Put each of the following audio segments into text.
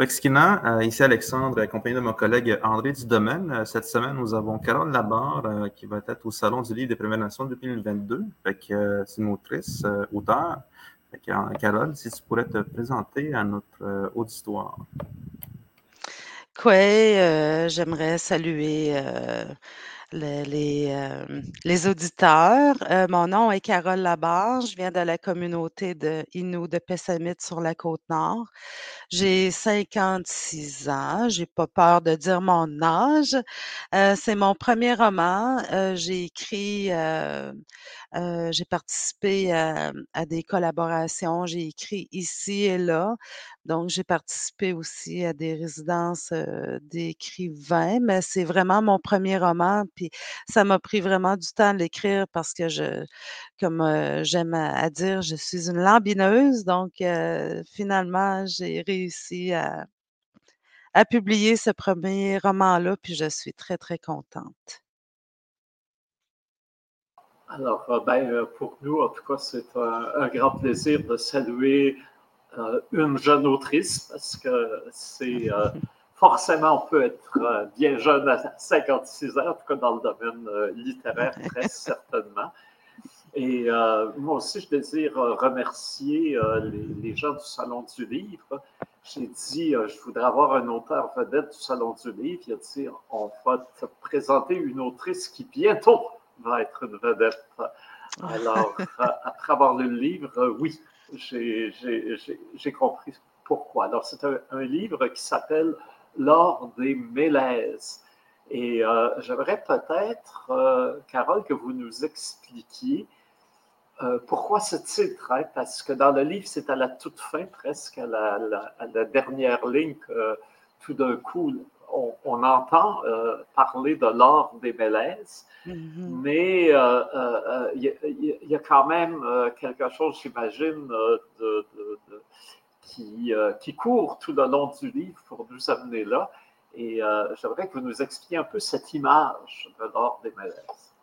Wexkina, euh, ici Alexandre, accompagné de mon collègue André Dudomaine. Euh, cette semaine, nous avons Carole Labarre euh, qui va être au Salon du livre des Premières Nations 2022. Fait que, c'est une autrice, auteur. Carole, si tu pourrais te présenter à notre auditoire. Oui, j'aimerais saluer les, euh, les, auditeurs. Euh, mon nom est Carole Labarre. Je viens de la communauté de Innu de Pessamit sur la côte nord. J'ai 56 ans. J'ai pas peur de dire mon âge. Euh, c'est mon premier roman. j'ai écrit, j'ai participé à, à, des collaborations. J'ai écrit ici et là. Donc, j'ai participé aussi à des résidences d'écrivains, mais c'est vraiment mon premier roman. Puis ça m'a pris vraiment du temps de l'écrire parce que je, comme j'aime à, dire, je suis une lambineuse. Donc, finalement, j'ai réussi à, publier ce premier roman-là, puis je suis très, très contente. Alors, euh, ben, euh, pour nous, en tout cas, c'est un grand plaisir de saluer une jeune autrice parce que c'est euh, forcément on peut être euh, bien jeune à 56 ans, en tout cas dans le domaine littéraire, très certainement. Et moi aussi, je désire remercier les, gens du Salon du Livre. J'ai dit, je voudrais avoir un auteur vedette du Salon du Livre. Il a dit, on va te présenter une autrice qui bientôt va être une vedette. Alors, après avoir lu le livre, oui, j'ai compris pourquoi. Alors, c'est un, livre qui s'appelle L'or des mélèzes. Et euh, j'aimerais peut-être, euh, Carole, que vous nous expliquiez euh, pourquoi ce titre. Hein? Parce que dans le livre, c'est à la toute fin, presque à la, dernière ligne, tout d'un coup, on, entend euh, parler de l'or des Mélèzes, mm-hmm. mais il euh, euh, y, a quand même quelque chose, j'imagine, qui, qui, court tout le long du livre pour nous amener là. Et j'aimerais que vous nous expliquiez un peu cette image de l'or des Mélèzes.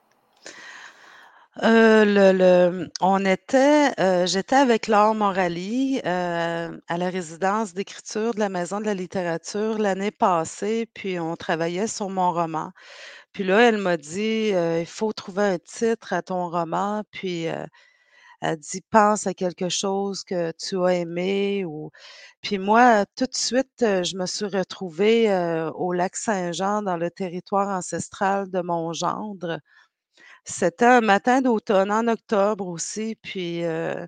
Euh, on était, euh, j'étais avec Laure Morali, euh, à la résidence d'écriture de la Maison de la littérature l'année passée, puis on travaillait sur mon roman. Puis là, elle m'a dit, «Il faut trouver un titre à ton roman», puis, elle dit: «Pense à quelque chose que tu as aimé» puis moi, tout de suite, je me suis retrouvée, au lac Saint-Jean, dans le territoire ancestral de mon gendre. C'était un matin d'automne, en octobre aussi, puis euh,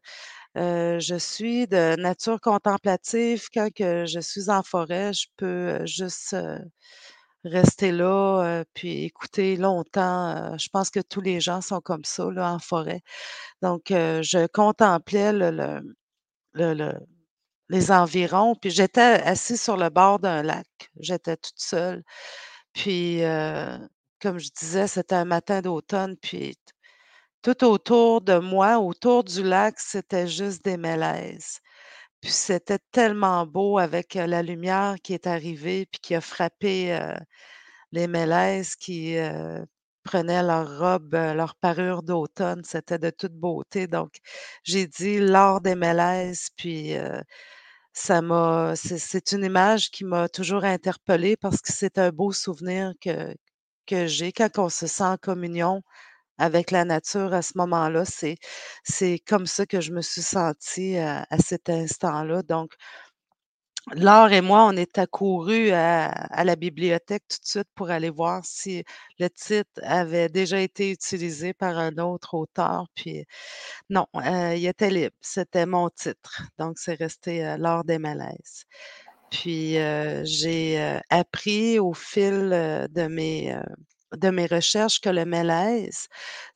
euh, je suis de nature contemplative. Quand je suis en forêt, je peux euh, juste rester là, puis écouter longtemps. je pense que tous les gens sont comme ça, là, en forêt. Donc, je contemplais le, le, les environs, puis j'étais assise sur le bord d'un lac. J'étais toute seule. Puis, comme je disais, c'était un matin d'automne, puis tout autour de moi, autour du lac, c'était juste des mélèzes. Puis c'était tellement beau avec la lumière qui est arrivée, puis qui a frappé les mélèzes qui prenaient leur robe, leur parure d'automne. C'était de toute beauté. Donc, j'ai dit l'or des mélèzes, puis ça m'a. C'est une image qui m'a toujours interpellée parce que c'est un beau souvenir que, que j'ai quand on se sent en communion avec la nature à ce moment-là. C'est, c'est comme ça que je me suis sentie à, cet instant-là. Donc, Laure et moi, on est accourus à, la bibliothèque tout de suite pour aller voir si le titre avait déjà été utilisé par un autre auteur. Puis non, euh, il était libre. C'était mon titre. Donc, c'est resté euh, des malaises. Puis j'ai appris au fil de mes de mes recherches que le mélèze,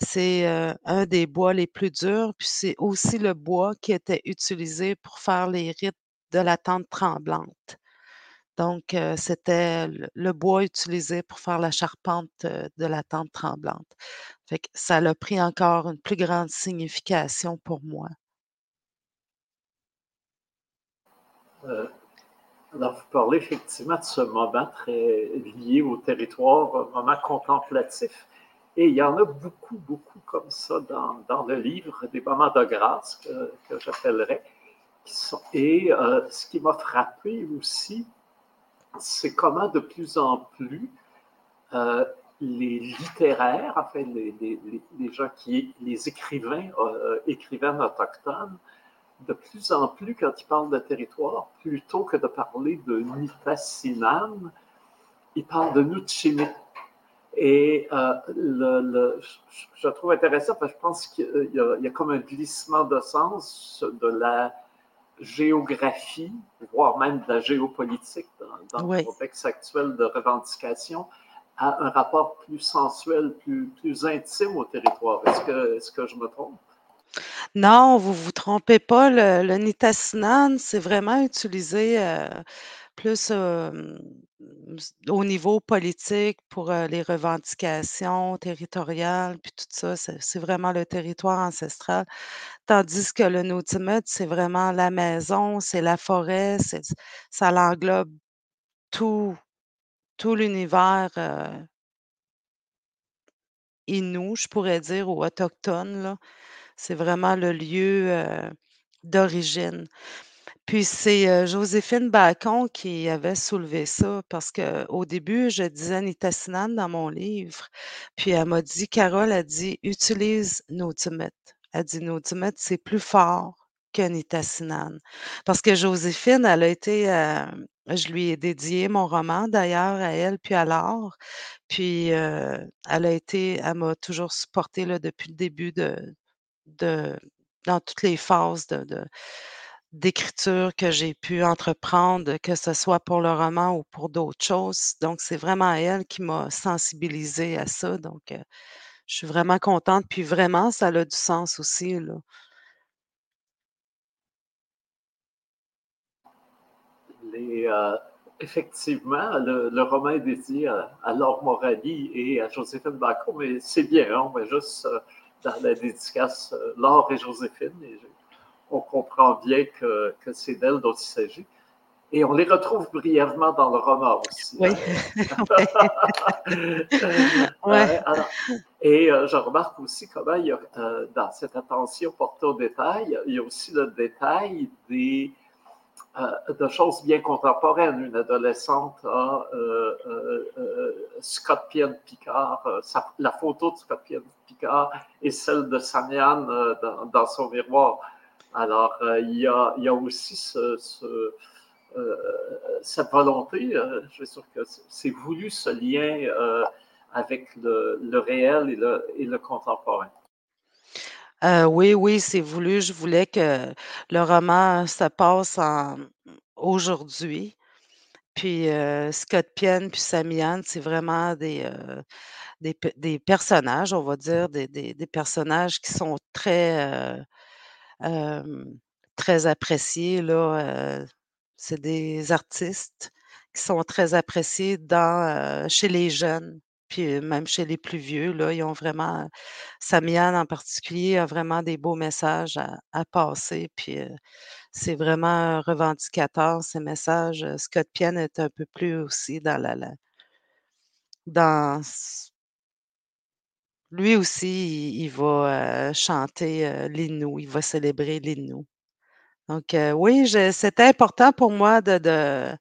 c'est un des bois les plus durs, puis c'est aussi le bois qui était utilisé pour faire les rites de la tente tremblante. Donc, c'était le, bois utilisé pour faire la charpente de la tente tremblante. Ça a pris encore une plus grande signification pour moi. Vous parlez effectivement de ce moment très lié au territoire, un moment contemplatif. Et il y en a beaucoup, beaucoup comme ça dans, le livre, des moments de grâce que, que j'appellerais. Et euh, ce qui m'a frappé aussi, c'est comment de plus en plus euh, les littéraires, enfin les, gens qui, les écrivains, euh, écrivains autochtones, de plus en plus, quand ils parlent de territoire, plutôt que de parler de Nitassinan, ils parlent de Nutsini. Et euh, le, je trouve intéressant parce que je pense qu'il y, a comme un glissement de sens de la géographie, voire même de la géopolitique dans, le contexte actuel de revendication, à un rapport plus sensuel, plus, plus intime au territoire. Est-ce que, est que je me trompe? Non, vous vous trompez pas. Le, le c'est vraiment utilisé euh, plus au niveau politique pour euh, les revendications territoriales, puis tout ça. C'est vraiment le territoire ancestral. Tandis que le Nautimut, c'est vraiment la maison, c'est la forêt, ça l'englobe tout, l'univers euh, Innu, je pourrais dire, ou autochtone. C'est vraiment le lieu d'origine. Puis c'est, Joséphine Bacon qui avait soulevé ça parce qu'au début, je disais Nitassinan dans mon livre, puis elle m'a dit Carole a dit: «Utilise Nautimut». Elle dit: «Nautimut, c'est plus fort que Nitassinan». Parce que Joséphine, elle a été, je lui ai dédié mon roman d'ailleurs à elle puis à Laure, puis, elle a été elle m'a toujours supportée depuis le début de dans toutes les phases d'écriture que j'ai pu entreprendre, que ce soit pour le roman ou pour d'autres choses. Donc, c'est vraiment elle qui m'a sensibilisée à ça. Donc, euh, je suis vraiment contente. Puis vraiment, ça a du sens aussi. Là. Euh, effectivement, le, roman est dédié à, Laure Morali et à Joséphine Bacot, mais c'est bien, hein, met juste euh, dans la dédicace Laure et Joséphine. Et on comprend bien que, c'est d'elle dont il s'agit. Et on les retrouve brièvement dans le roman aussi. Oui. et euh, je remarque aussi comment il y a, euh, dans cette attention portée au détail, il y a aussi le détail des, euh, de choses bien contemporaines. Une adolescente a Scott Pienne Picard, la photo de Scott Pienne Picard et celle de Samian dans, son miroir. Alors, euh, il, y a, aussi ce, euh, cette volonté, euh, je suis sûr que c'est voulu ce lien avec le, réel et le contemporain. Oui, oui, c'est voulu. Je voulais que le roman se passe en aujourd'hui. Puis Scott Pienne puis Samian, c'est vraiment des, des, personnages, on va dire, des, personnages qui sont très appréciés, c'est des artistes qui sont très appréciés dans, chez les jeunes, puis même chez les plus vieux, là, ils ont vraiment Samian en particulier a vraiment des beaux messages à passer, puis, c'est vraiment revendicateur ces messages. Scott Pienne est un peu plus aussi dans la dans lui aussi, il va, chanter, euh, il va célébrer l'Innu. Donc, oui, c'était important pour moi de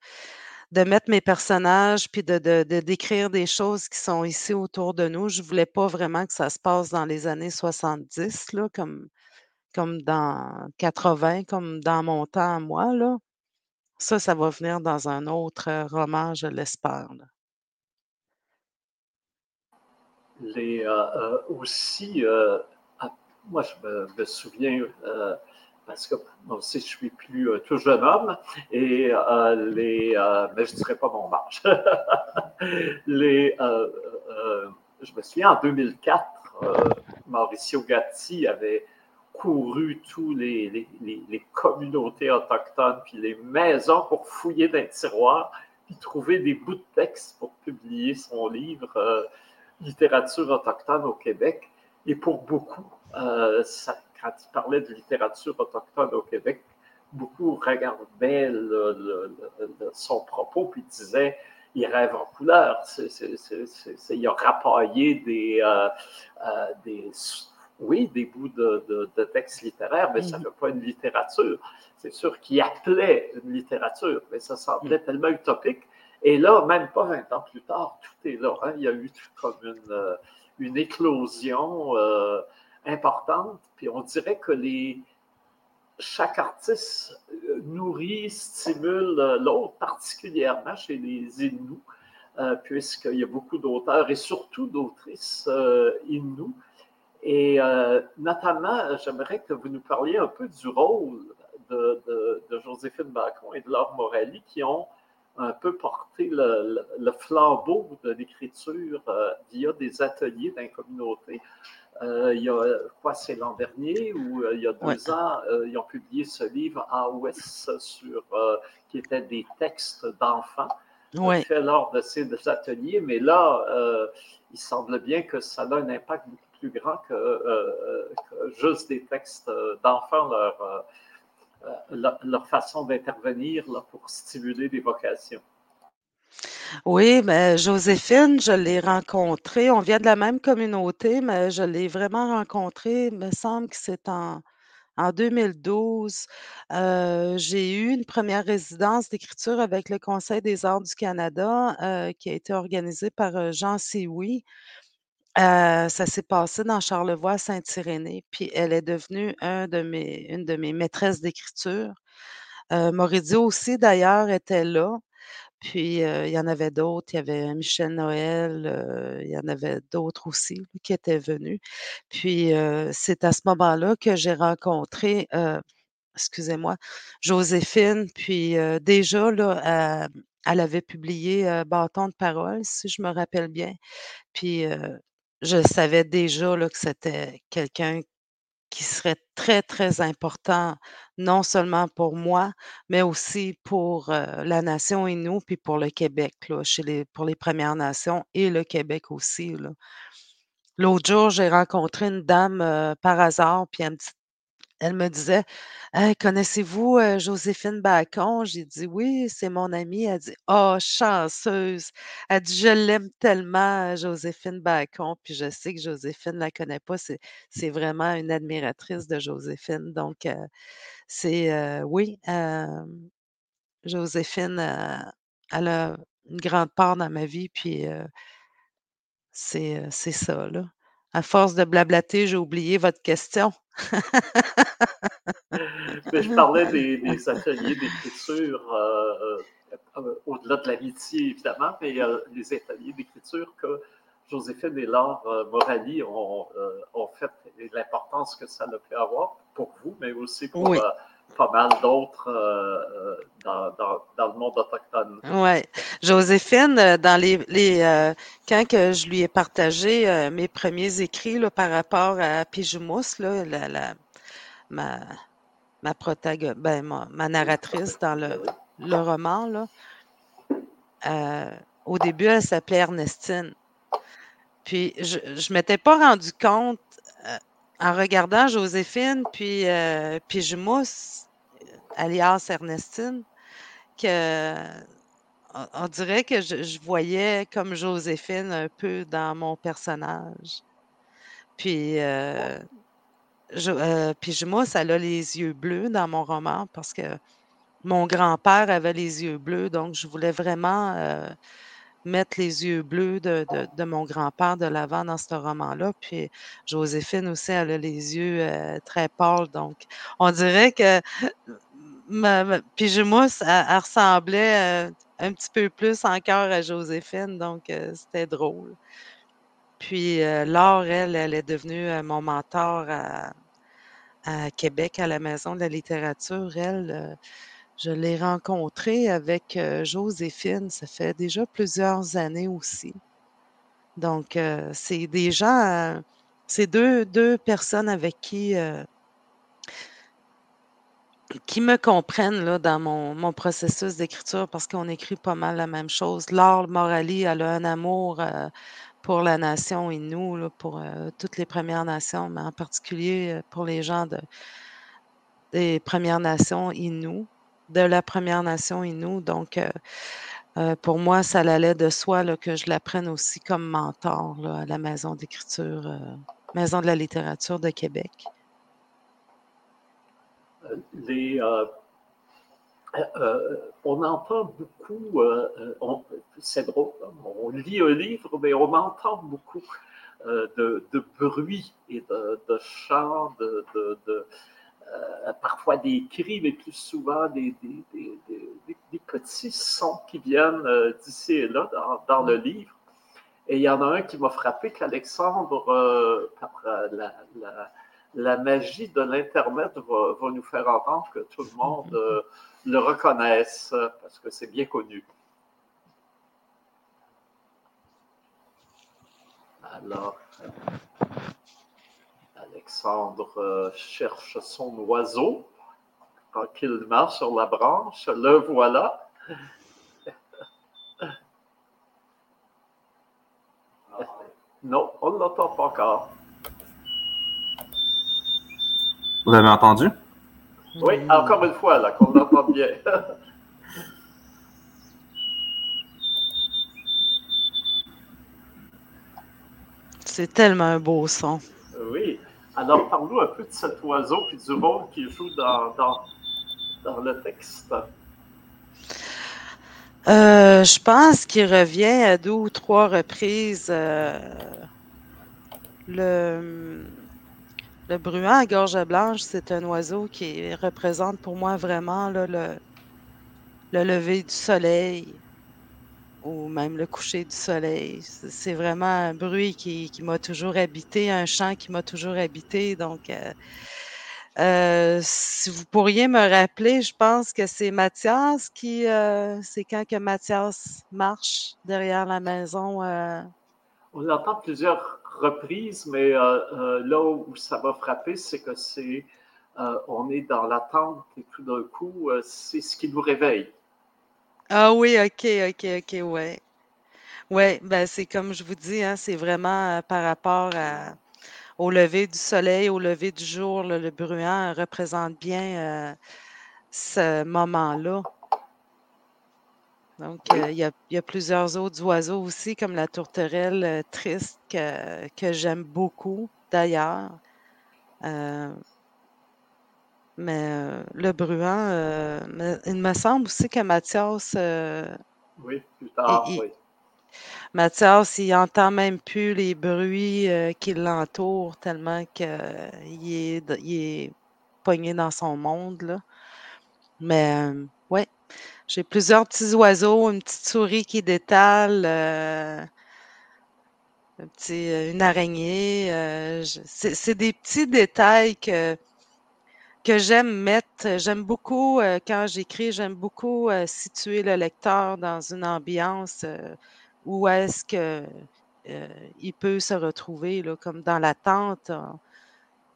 mettre mes personnages puis de de décrire des choses qui sont ici autour de nous. Je voulais pas vraiment que ça se passe dans les années 70 là, comme comme dans 80, comme dans mon temps à moi, là. Ça, ça va venir dans un autre, roman, je l'espère, les, euh, euh, aussi, euh, ah, moi je me, souviens, parce que moi aussi je suis plus tout jeune homme, et les, mais je ne dirais pas mon âge. les, je me souviens en 2004, Mauricio Gatti avait couru tous les, les, communautés autochtones, puis les maisons pour fouiller dans les tiroirs, puis trouver des bouts de texte pour publier son livre littérature autochtone au Québec. Et pour beaucoup, euh, quand il parlait de littérature autochtone au Québec, beaucoup regardaient son propos puis disaient il rêve en couleur. il a rapaillé des, euh, euh, des, oui, des bouts de, de, textes littéraires, mais ça ne mm-hmm. pas une littérature. C'est sûr qu'il appelait une littérature, mais ça semblait mm. tellement utopique. Et là, même pas 20 ans plus tard, tout est là. Hein. Il y a eu comme une, une éclosion importante. Puis on dirait que les, chaque artiste nourrit, stimule l'autre, particulièrement chez les Inuits, euh, puisqu'il y a beaucoup d'auteurs et surtout d'autrices euh. Et euh, notamment, j'aimerais que vous nous parliez un peu du rôle de, Joséphine Bacon et de Laure Morelli qui ont un peu porté le, flambeau de l'écriture via des ateliers dans. Euh, il y a, quoi, c'est l'an dernier ou euh, il y a deux ans, euh, ils ont publié ce livre AOS sur, qui était des textes d'enfants ouais. fait lors de ces ateliers. Mais là, il semble bien que ça a un impact beaucoup plus grand que, juste des textes d'enfants, leur, leur, façon d'intervenir pour stimuler des vocations. Oui, mais Joséphine, je l'ai rencontrée. On vient de la même communauté, mais je l'ai vraiment rencontrée, il me semble que c'est en, en 2012. Euh, j'ai eu une première résidence d'écriture avec le Conseil des arts du Canada euh, qui a été organisée par euh, Jean Sioui. ça s'est passé dans Charlevoix, Saint-Irénée, puis elle est devenue une de mes maîtresses d'écriture. Euh, aussi, d'ailleurs, était là. Puis, il y en avait d'autres. Il y avait Michel Noël, il y en avait d'autres aussi qui étaient venus. Puis, c'est à ce moment-là que j'ai rencontré, excusez-moi, Joséphine. Puis, déjà, là, elle avait publié Bâton de parole, si je me rappelle bien. Puis, je savais déjà là, que c'était quelqu'un qui serait très, très important, non seulement pour moi, mais aussi pour la nation Innu, puis pour le Québec, là, pour les Premières Nations et le Québec aussi. L'autre jour, j'ai rencontré une dame par hasard, puis elle me elle me disait connaissez-vous Joséphine Bacon? J'ai dit Oui, c'est mon amie. Elle dit Oh, chanceuse. Elle dit Je l'aime tellement, Joséphine Bacon. Puis je sais que Joséphine ne la connaît pas. C'est vraiment une admiratrice de Joséphine. Donc, c'est oui, Joséphine, elle a une grande part dans ma vie. Puis c'est ça, là. À force de blablater, j'ai oublié votre question. je parlais des, ateliers d'écriture, euh, euh, au-delà de l'amitié, évidemment, mais les ateliers d'écriture que Joséphine et Laure euh, Morali ont, fait et l'importance que ça a pu avoir pour vous, mais aussi pour pas mal d'autres dans, le monde autochtone. Oui. Joséphine, dans les, quand que je lui ai partagé mes premiers écrits là, par rapport à Pijumous, là, la, ma, ma ben, ma, narratrice dans le, le roman, là, euh, au début, elle s'appelait Ernestine. Puis, je ne m'étais pas rendu compte, euh, en regardant Joséphine, puis, euh, puis alias Ernestine, que on, dirait que je, je, voyais comme Joséphine un peu dans mon personnage. Puis, euh, euh, puis moi, ça a les yeux bleus dans mon roman parce que mon grand-père avait les yeux bleus, donc je voulais vraiment euh, mettre les yeux bleus de, mon grand-père de l'avant dans ce roman-là. Puis Joséphine aussi, elle a les yeux euh, très pâles, donc on dirait que ma, moi, elle, ressemblait un petit peu plus encore à Joséphine, donc c'était drôle. Puis Laure, elle, elle est devenue mon mentor à, à Québec, à la Maison de la littérature, elle, euh, je l'ai rencontrée avec Joséphine, ça fait déjà plusieurs années aussi. Donc, c'est des gens, c'est deux, deux personnes avec qui, qui me comprennent là, dans mon, mon processus d'écriture parce qu'on écrit pas mal la même chose. Laure Morali, elle a un amour pour la nation et nous, pour toutes les Premières Nations, mais en particulier pour les gens de, des Premières Nations Inuits, de la Première Nation Inou. Donc, euh, pour moi, ça allait de soi que je la prenne aussi comme mentor à la Maison d'écriture, Maison de la littérature de Québec. Les, on entend beaucoup, c'est drôle, on lit un livre, mais on entend beaucoup de, bruit et de, chants, de, parfois des cris, mais plus souvent des, petits sons qui viennent d'ici et là dans, le livre. Et il y en a un qui m'a frappé qu'Alexandre, par la, magie de l'Internet va, nous faire entendre que tout le monde euh, le reconnaisse, parce que c'est bien connu. Alors, Alexandre euh, cherche son oiseau tranquillement sur la branche. Le voilà. Non, on ne l'entend pas encore. Vous avez entendu? Oui, encore une fois, là, qu'on entend bien. C'est tellement un beau son. Alors, parle-nous un peu de cet oiseau et du rôle qu'il joue dans, dans, le texte. Euh, je pense qu'il revient à deux ou trois reprises. Euh, le le bruant à gorge blanche, c'est un oiseau qui représente pour moi vraiment le, le lever du soleil ou même le coucher du soleil. C'est vraiment un bruit qui, m'a toujours habité, un chant qui m'a toujours habité. Donc, euh, euh, si vous pourriez me rappeler, je pense que c'est Mathias qui, euh, c'est quand que Mathias marche derrière la maison. On entend plusieurs reprise, mais là où ça m'a frappé, c'est que c'est on est dans l'attente et tout d'un coup, c'est ce qui nous réveille. Ah oui, ok, ok, ok, ouais. Oui, ben c'est comme je vous dis, hein, c'est vraiment par rapport au lever du soleil, au lever du jour, le bruant représente bien ce moment-là. Donc, euh, il y, a, plusieurs autres oiseaux aussi, comme la tourterelle euh, triste, que, j'aime beaucoup d'ailleurs. Euh, mais le bruant, il me semble aussi que Mathias. oui, plus tard, oui. Mathias, il entend même plus les bruits qui l'entourent tellement qu'il est, il est pogné dans son monde. Là. Mais ouais, j'ai plusieurs petits oiseaux, une petite souris qui détale, euh, un petit, euh, une araignée. Euh, c'est des petits détails que, que j'aime mettre. J'aime beaucoup, quand j'écris, j'aime beaucoup situer le lecteur dans une ambiance où est-ce que il peut se retrouver, là, comme dans la tente.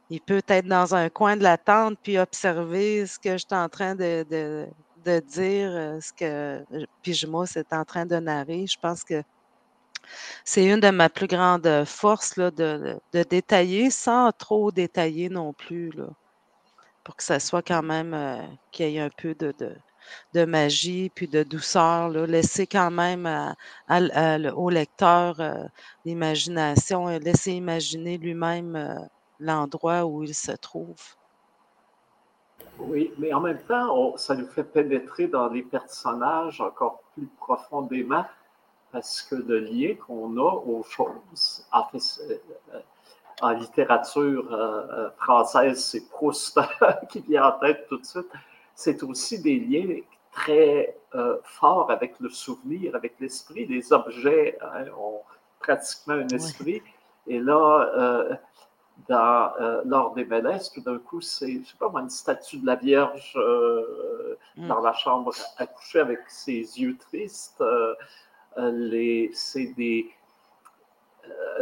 Il peut être dans un coin de la tente puis observer ce que je suis en train de, de dire euh, ce que Pijama est en train de narrer. Je pense que c'est une de mes plus grandes forces là, de, détailler sans trop détailler non plus, là, pour que ça soit quand même euh, qu'il y ait un peu de, de, magie puis de douceur. Là. Laisser quand même au lecteur euh, l'imagination et laisser imaginer lui-même l'endroit où il se trouve. Oui, mais en même temps, ça nous fait pénétrer dans les personnages encore plus profondément parce que le lien qu'on a aux choses, en, euh, littérature euh, euh, française, c'est Proust qui vient en tête tout de suite, c'est aussi des liens très forts avec le souvenir, avec l'esprit. Les objets hein, ont pratiquement un esprit. Et là, dans, euh, lors des Mélèces, tout d'un coup, c'est, je sais pas moi, une statue de la Vierge euh, mm. dans la chambre à coucher avec ses yeux tristes. Euh, les, c'est des.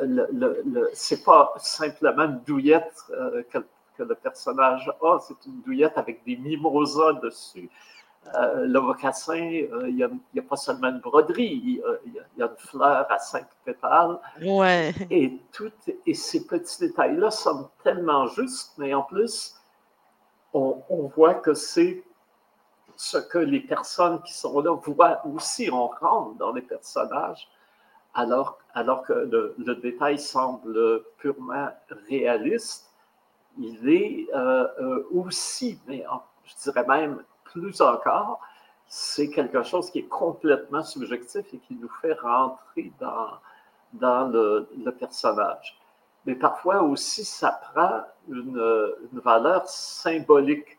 Le, le, c'est pas simplement une douillette que, que, le personnage a, c'est une douillette avec des mimosas dessus. Euh, le mocassin, euh, il n'y a, pas seulement une broderie, il y, a, une fleur à cinq pétales. Ouais. Et, tout, et ces petits détails-là sont tellement justes, mais en plus, on, voit que c'est ce que les personnes qui sont là voient aussi. On rentre dans les personnages, alors, alors que le, détail semble purement réaliste. Il est euh, aussi, mais je dirais même plus encore, c'est quelque chose qui est complètement subjectif et qui nous fait rentrer dans, dans le, personnage. Mais parfois aussi, ça prend une, valeur symbolique.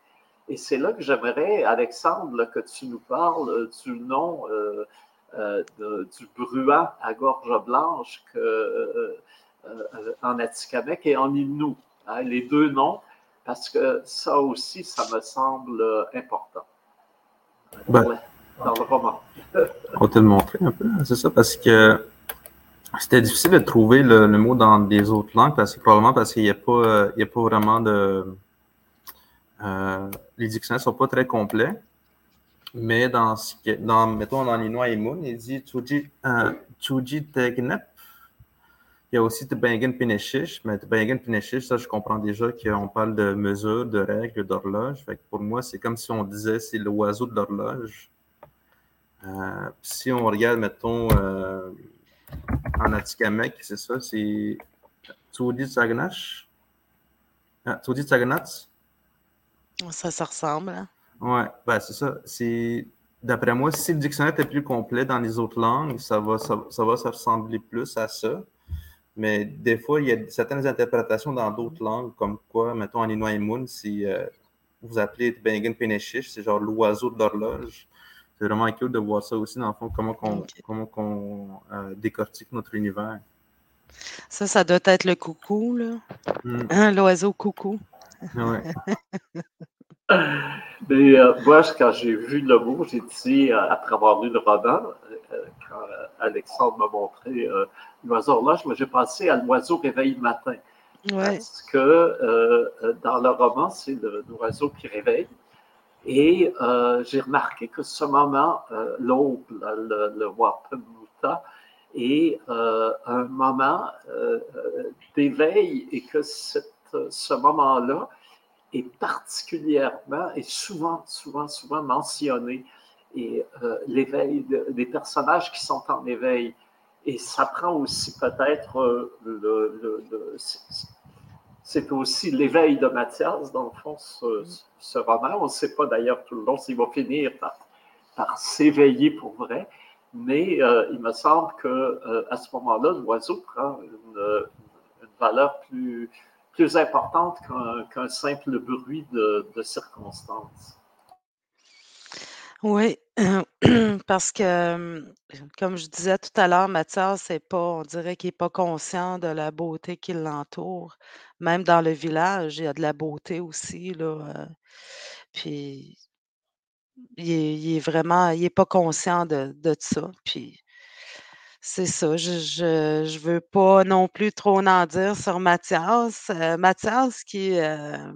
Et c'est là que j'aimerais, Alexandre, que tu nous parles du nom euh, euh, du bruant à gorge blanche que, euh, en Atikamekw et en Innu. Hein, les deux noms, parce que ça aussi, ça me semble important. Ben, dans le roman. on va te le montrer un peu, c'est ça, parce que c'était difficile de trouver le, mot dans des autres langues, parce que probablement parce qu'il n'y a, pas, a pas vraiment de. Euh, les dictionnaires ne sont pas très complets. Mais dans, ce dans mettons, dans l'Inois et Moon, il dit Chuji euh, Tegnep. Il y a aussi Tebengen Pineshish, mais Tebengen Pineshish, ça, je comprends déjà qu'on parle de mesures, de règles, d'horloge. Pour moi, c'est comme si on disait c'est l'oiseau de l'horloge. Euh, si on regarde, mettons, euh, en Atikamek, c'est ça, c'est Tudi Tsagnash. Ah, Tsagnats. Ça, ça ressemble. Hein? Ouais, ben, c'est ça. D'après moi, si le dictionnaire est plus complet dans les autres langues, ça va, ça, va se ressembler plus à ça. Mais des fois, il y a certaines interprétations dans d'autres langues, comme quoi, mettons en Inuit si euh, vous appelez Bengen Peneshish, c'est genre l'oiseau de l'horloge c'est vraiment cool de voir ça aussi, dans le fond, comment on comment euh, décortique notre univers. Ça, ça doit être le coucou, là. Hmm. Hein, l'oiseau coucou. Oui. Mais euh, moi, quand j'ai vu le mot, j'ai dit, euh, après avoir lu le roman, quand Alexandre m'a montré l'oiseau là, j'ai pensé à l'oiseau réveil matin. Parce que dans le roman, c'est l'oiseau qui réveille. Et euh, j'ai remarqué que ce moment, euh, l'aube, le, le Wapamuta, est euh, un moment d'éveil et que ce moment-là est particulièrement et souvent, souvent, souvent mentionné. Et l'éveil des personnages qui sont en éveil. Et ça prend aussi peut-être le c'est aussi l'éveil de Mathias, dans le fond, ce, roman. On ne sait pas d'ailleurs tout le long s'il va finir par, s'éveiller pour vrai, mais euh, il me semble qu'à euh, à ce moment-là, l'oiseau prend une, valeur plus, plus importante qu'un simple bruit de, de circonstance. Oui, parce que, comme je disais tout à l'heure, Mathias, c'est pas on dirait qu'il n'est pas conscient de la beauté qui l'entoure. Même dans le village, il y a de la beauté aussi, là, euh, puis il est vraiment il est pas conscient de de ça, puis c'est ça, je je veux pas non plus trop en dire sur Mathias. Euh, Mathias qui, euh,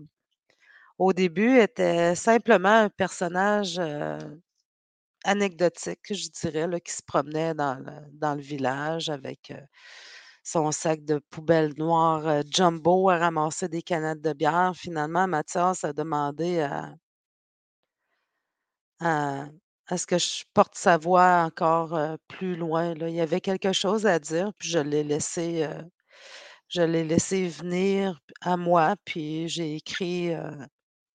au début, était simplement un personnage, anecdotique, je dirais, là, qui se promenait dans le dans le village avec, son sac de poubelle noire, jumbo à ramasser des canettes de bière. Finalement, Mathias a demandé à ce que je porte sa voix encore, plus loin. Il y avait quelque chose à dire, puis je l'ai laissé, je l'ai laissé venir à moi, puis j'ai écrit,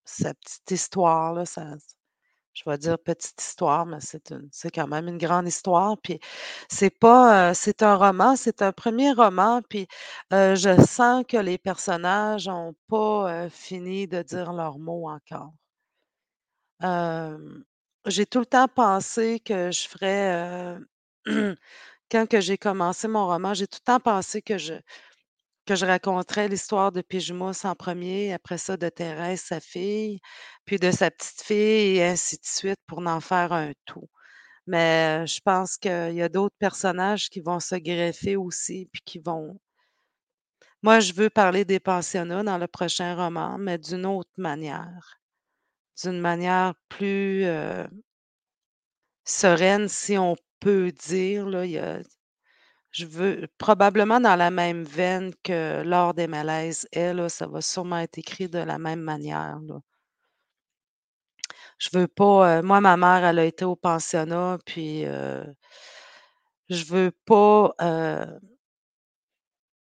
sa petite histoire, là, je vais dire petite histoire, mais c'est c'est quand même une grande histoire. Puis c'est pas, c'est un roman, c'est un premier roman, puis je sens que les personnages n'ont pas fini de dire leurs mots encore. J'ai tout le temps pensé que je ferais, quand que j'ai commencé mon roman, j'ai tout le temps pensé que je raconterais l'histoire de Pijmousse en premier, après ça de Thérèse, sa fille, puis de sa petite fille et ainsi de suite pour en faire un tout. Mais je pense qu'il y a d'autres personnages qui vont se greffer aussi, puis qui vont moi, je veux parler des pensionnats dans le prochain roman, mais d'une autre manière. D'une manière plus, sereine, si on peut dire, là. Il y a je veux probablement dans la même veine que L'Or des malaises est, ça va sûrement être écrit de la même manière. Je veux pas, euh, moi, ma mère, elle a été au pensionnat, puis, euh, je veux pas, euh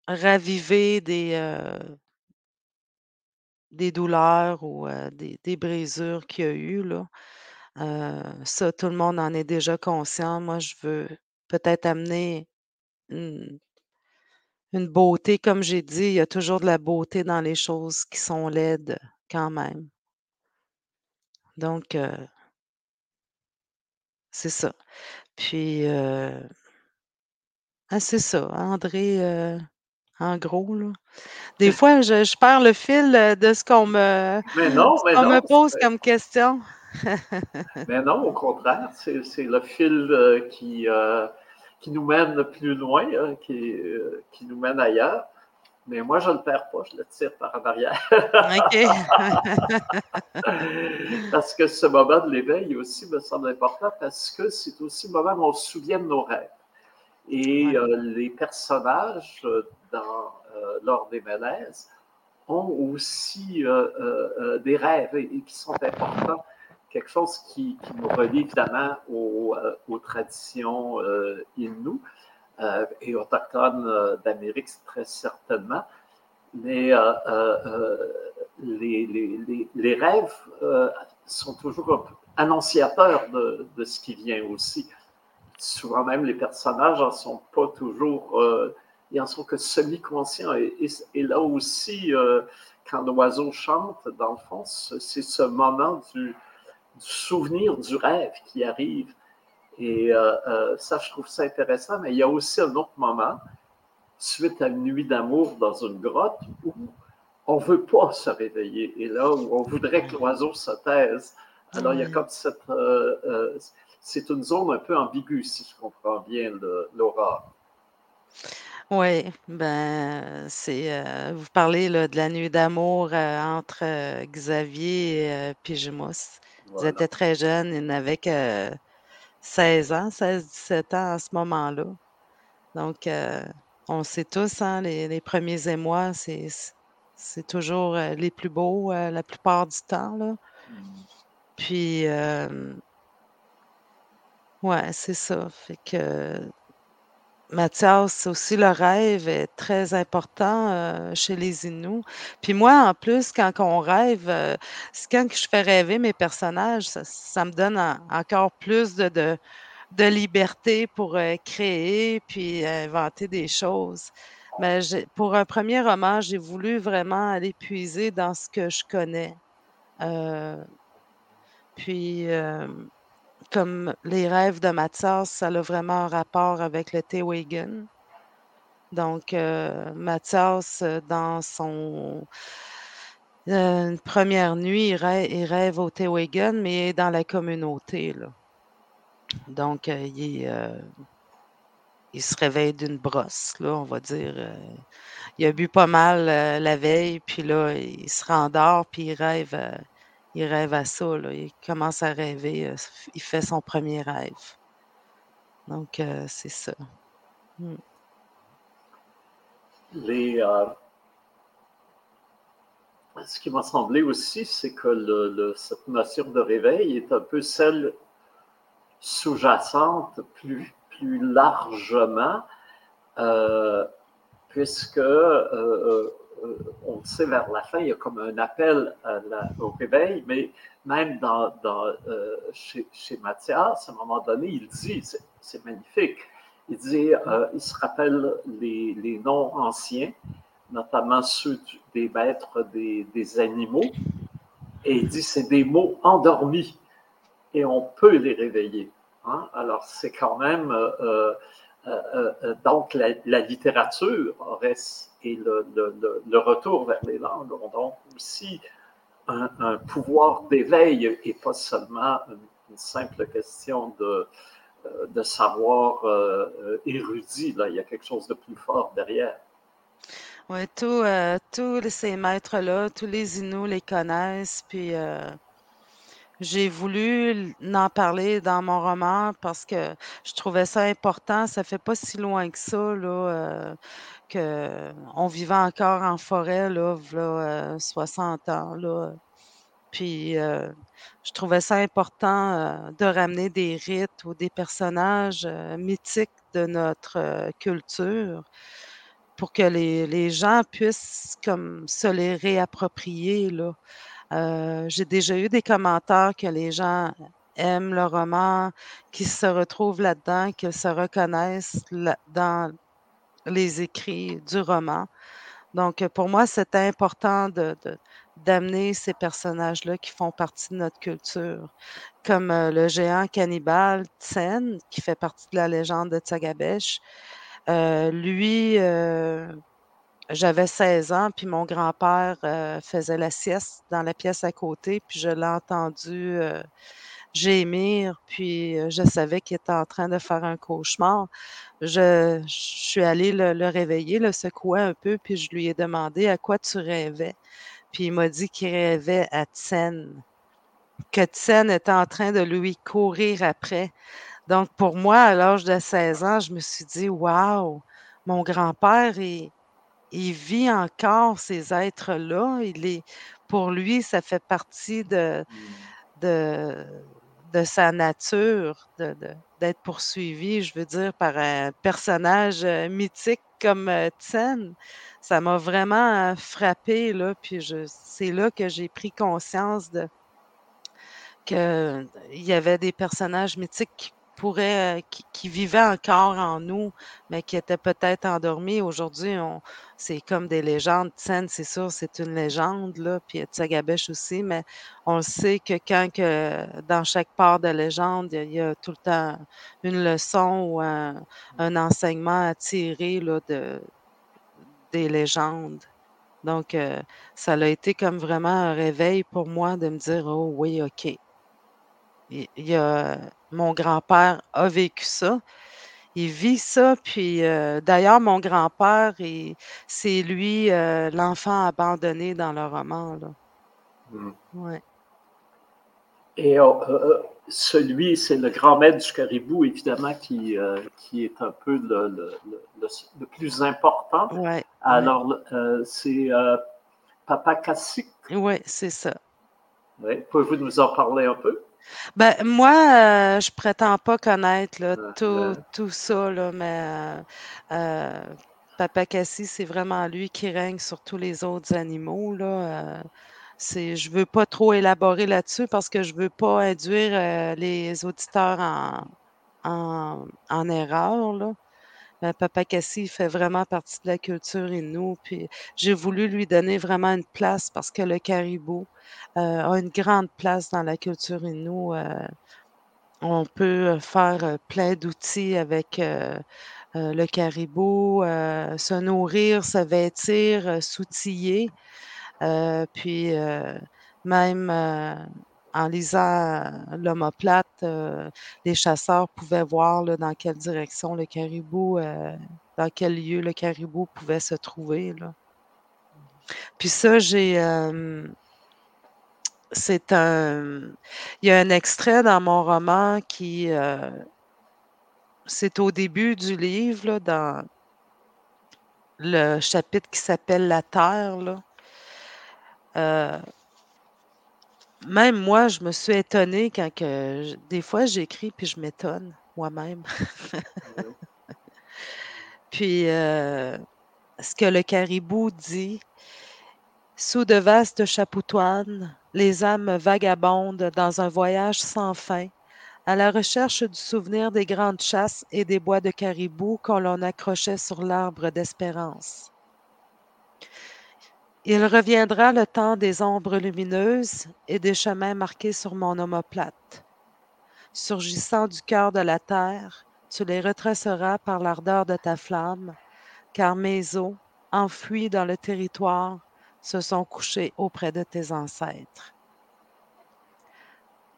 raviver des, euh des douleurs ou, des des brisures qu'il y a eu, là. ça, tout le monde en est déjà conscient. Moi, je veux peut-être amener une beauté, comme j'ai dit, il y a toujours de la beauté dans les choses qui sont laides quand même. Donc c'est ça. Puis, ah, c'est ça, André, en gros, là. Des fois, je perds le fil, de ce qu'on me me pose comme question. Mais non, au contraire, c'est le fil, qui, qui nous mène plus loin, hein, qui, euh, qui, nous mène ailleurs. Mais moi, je ne le perds pas, je le tire par en arrière. OK. parce que ce moment de l'éveil aussi me semble important parce que c'est aussi le moment où on se souvient de nos rêves. Et euh, les personnages euh, dans, lors des malaises ont aussi des rêves et qui sont importants quelque chose qui, nous relie évidemment euh, aux, traditions euh, euh, et autochtones d'Amérique, très certainement. Mais les, rêves sont toujours annonciateurs de, de, ce qui vient aussi. Souvent même, les personnages n'en sont pas toujours, ils en sont que semi-conscients. Et, et, là aussi, quand l'oiseau chante, dans le fond, c'est ce moment du, souvenir du rêve qui arrive. Et euh, euh, ça, je trouve ça intéressant. Mais il y a aussi un autre moment, suite à une nuit d'amour dans une grotte, où on ne veut pas se réveiller. Et là, où on voudrait que l'oiseau se taise. Alors, il y a comme cette. Euh, c'est une zone un peu ambiguë, si je comprends bien, Laura. Oui, ben, c'est, vous parlez là, de la nuit d'amour entre Xavier et Pigemus. Ils étaient très jeunes, ils n'avaient que 16 ans, 16-17 ans à ce moment-là. Donc, euh, on sait tous, hein, les, premiers émois, c'est, c'est toujours euh, les plus beaux euh, la plupart du temps. Là. Mmh. Puis, ouais, c'est ça. Fait que Mathias, aussi le rêve est très important euh, chez les Inuits. Puis moi, en plus, quand on rêve, euh, quand je fais rêver mes personnages, ça, me donne encore plus de, de, liberté pour euh, créer puis inventer des choses. Mais pour un premier roman, j'ai voulu vraiment aller puiser dans ce que je connais. puis comme les rêves de Mathias, ça a vraiment un rapport avec le Tewagen. Donc, euh, Mathias, euh, dans son euh, première nuit, il rêve, au Tewagen, mais dans la communauté. Donc, il, se réveille d'une brosse, là, on va dire. il a bu pas mal la veille, puis là, il se rendort, puis il rêve il rêve à ça, il commence à rêver, euh, il fait son premier rêve. Donc, euh, c'est ça. Hmm. Euh, ce qui m'a semblé aussi, c'est que cette notion de réveil est un peu celle sous-jacente plus, plus largement, puisque on le sait, vers la fin, il y a comme un appel au réveil, mais même dans, euh, chez, Mathias, à un moment donné, il dit, c'est magnifique, il dit, euh, il se rappelle les, noms anciens, notamment ceux des maîtres des, animaux, et il dit, c'est des mots endormis, et on peut les réveiller. Hein. Alors, c'est quand même, donc la, littérature et le, retour vers les langues ont donc aussi un, pouvoir d'éveil et pas seulement une, simple question de, euh, savoir euh, érudit. Là. Il y a quelque chose de plus fort derrière. Oui, euh, tous ces maîtres-là, tous les Inuits les connaissent, puis j'ai voulu en parler dans mon roman parce que je trouvais ça important. Ça fait pas si loin que ça, là, on vivait encore en forêt, là, 60 euh, ans, là. Puis euh, je trouvais ça important euh, de ramener des rites ou des personnages mythiques de notre culture pour que les, gens puissent comme se les réapproprier. Là. J'ai déjà eu des commentaires que les gens aiment le roman, qui se retrouvent là-dedans, qui se reconnaissent dans les écrits du roman. Donc, pour moi, c'est important de, d'amener ces personnages-là qui font partie de notre culture, comme euh, le géant cannibale Tsen, qui fait partie de la légende de Tsagabesh. Euh, lui, euh, j'avais 16 ans, puis mon grand-père faisait la sieste dans la pièce à côté, puis je l'ai entendu gémir, puis je savais qu'il était en train de faire un cauchemar. Je, suis allée le, le, réveiller, le secouer un peu, puis je lui ai demandé à quoi tu rêvais. Puis il m'a dit qu'il rêvait à Tsen, que Tsen était en train de lui courir après. Donc pour moi, à l'âge de 16 ans, je me suis dit, waouh, mon grand-père, il, il vit encore ces êtres-là. Il est, pour lui, ça fait partie de, mmh. de, de sa nature d'être poursuivi, je veux dire, par un personnage euh, mythique comme euh, Tsen. Ça m'a vraiment frappé, là, puis c'est là que j'ai pris conscience de qu'il y avait des personnages mythiques pourrait, euh, qui, vivait encore en nous, mais qui était peut-être endormi. Aujourd'hui, on, c'est comme des légendes. Tsen, c'est sûr, c'est une légende, là, puis Tsagabesh aussi, mais on sait que quand que dans chaque part de légende, il y a, tout le temps une leçon ou un, enseignement à tirer là, de, des légendes. Donc, euh, ça a été comme vraiment un réveil pour moi de me dire, oh oui, OK. Il y a mon grand-père a vécu ça. Il vit ça, puis euh, d'ailleurs, mon grand-père, c'est lui euh, l'enfant abandonné dans le roman. Là. Hmm. Ouais. Et euh, celui, c'est le grand maître du caribou, évidemment, qui, qui est un peu le, le, plus important. Ouais, Alors, c'est Papa Cassique. Oui, c'est ça. Ouais. Pouvez-vous nous en parler un peu? Ben, moi, euh, je prétends pas connaître là, tout, tout ça, là, mais euh, euh, Papa Cassie, c'est vraiment lui qui règne sur tous les autres animaux. Là. c'est, je veux pas trop élaborer là-dessus parce que je veux pas induire les auditeurs en, en, en erreur. Là. Ben, Papa Cassie fait vraiment partie de la culture Innu. Puis j'ai voulu lui donner vraiment une place parce que le caribou euh, a une grande place dans la culture Innu. Euh, on peut faire plein d'outils avec euh, le caribou, se nourrir, se vêtir, s'outiller. puis même en lisant l'homoplate, euh, les chasseurs pouvaient voir dans quelle direction le caribou, euh, dans quel lieu le caribou pouvait se trouver. Puis ça, j'ai. Euh, c'est un. Il y a un extrait dans mon roman qui. c'est au début du livre, dans le chapitre qui s'appelle La Terre. Même moi, je me suis étonnée quand que des fois j'écris puis je m'étonne moi-même. puis euh, ce que le caribou dit, sous de vastes chapoutoines, les âmes vagabondent dans un voyage sans fin, à la recherche du souvenir des grandes chasses et des bois de caribou qu'on l'on accrochait sur l'arbre d'espérance. Il reviendra le temps des ombres lumineuses et des chemins marqués sur mon omoplate. Surgissant du cœur de la terre, tu les retraceras par l'ardeur de ta flamme, car mes os, enfouis dans le territoire, se sont couchés auprès de tes ancêtres.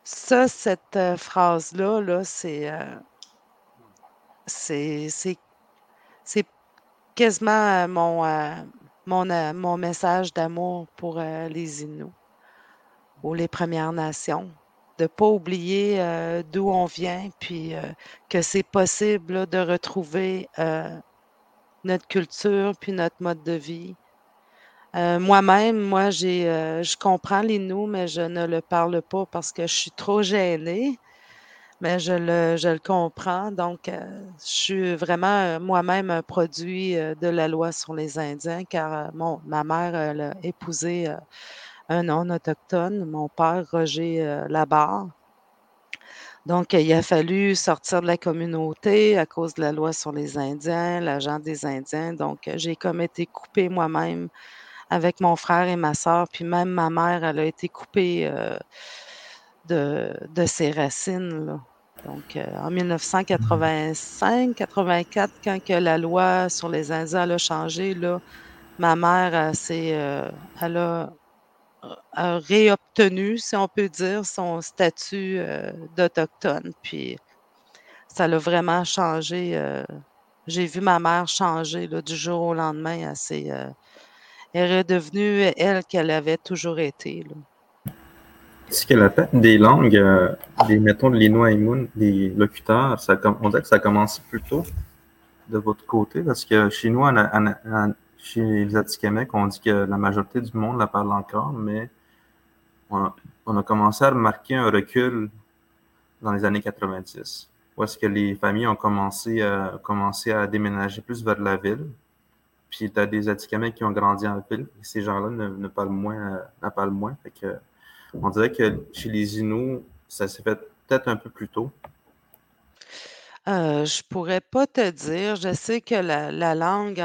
Ça, cette euh, phrase-là, là, c'est, euh, c'est, quasiment euh, mon, mon, euh, mon message d'amour pour euh, les Inuits ou les Premières Nations. De ne pas oublier euh, d'où on vient, puis que c'est possible de retrouver notre culture, puis notre mode de vie. Moi-même, moi, j'ai, je comprends l'Inou, mais je ne le parle pas parce que je suis trop gênée mais je le, je le comprends. Donc, euh, je suis vraiment euh, moi-même un produit euh, de la loi sur les Indiens, car mon, ma mère a épousé un non autochtone, mon père Roger Labarre. Donc, il a fallu sortir de la communauté à cause de la loi sur les Indiens, l'agent des Indiens. Donc, j'ai comme été coupée moi-même avec mon frère et ma sœur, puis même ma mère, elle a été coupée de, de, ses racines. Donc, euh, en 1985-84, quand que la loi sur les Indiens a changé, là, ma mère, elle, euh, elle a a réobtenu, si on peut dire, son statut euh, d'autochtone. Puis ça l'a vraiment changé. Euh, j'ai vu ma mère changer là, du jour au lendemain. Euh, elle est redevenue elle qu'elle avait toujours été. Ce qu'elle appelle des langues, des, mettons, de l'Inoa des locuteurs, ça, on dirait que ça commence plus tôt de votre côté, parce que chez nous, en, chez les Atikamekw, on dit que la majorité du monde la parle encore, mais on a, commencé à remarquer un recul dans les années 90, où est-ce que les familles ont commencé à, commencé à déménager plus vers la ville. Puis tu as des Atikamekw qui ont grandi en ville, et ces gens-là ne, parlent moins. Ne parlent moins que, on dirait que chez les Inuits, ça s'est fait peut-être un peu plus tôt. Euh, je pourrais pas te dire. Je sais que la, langue,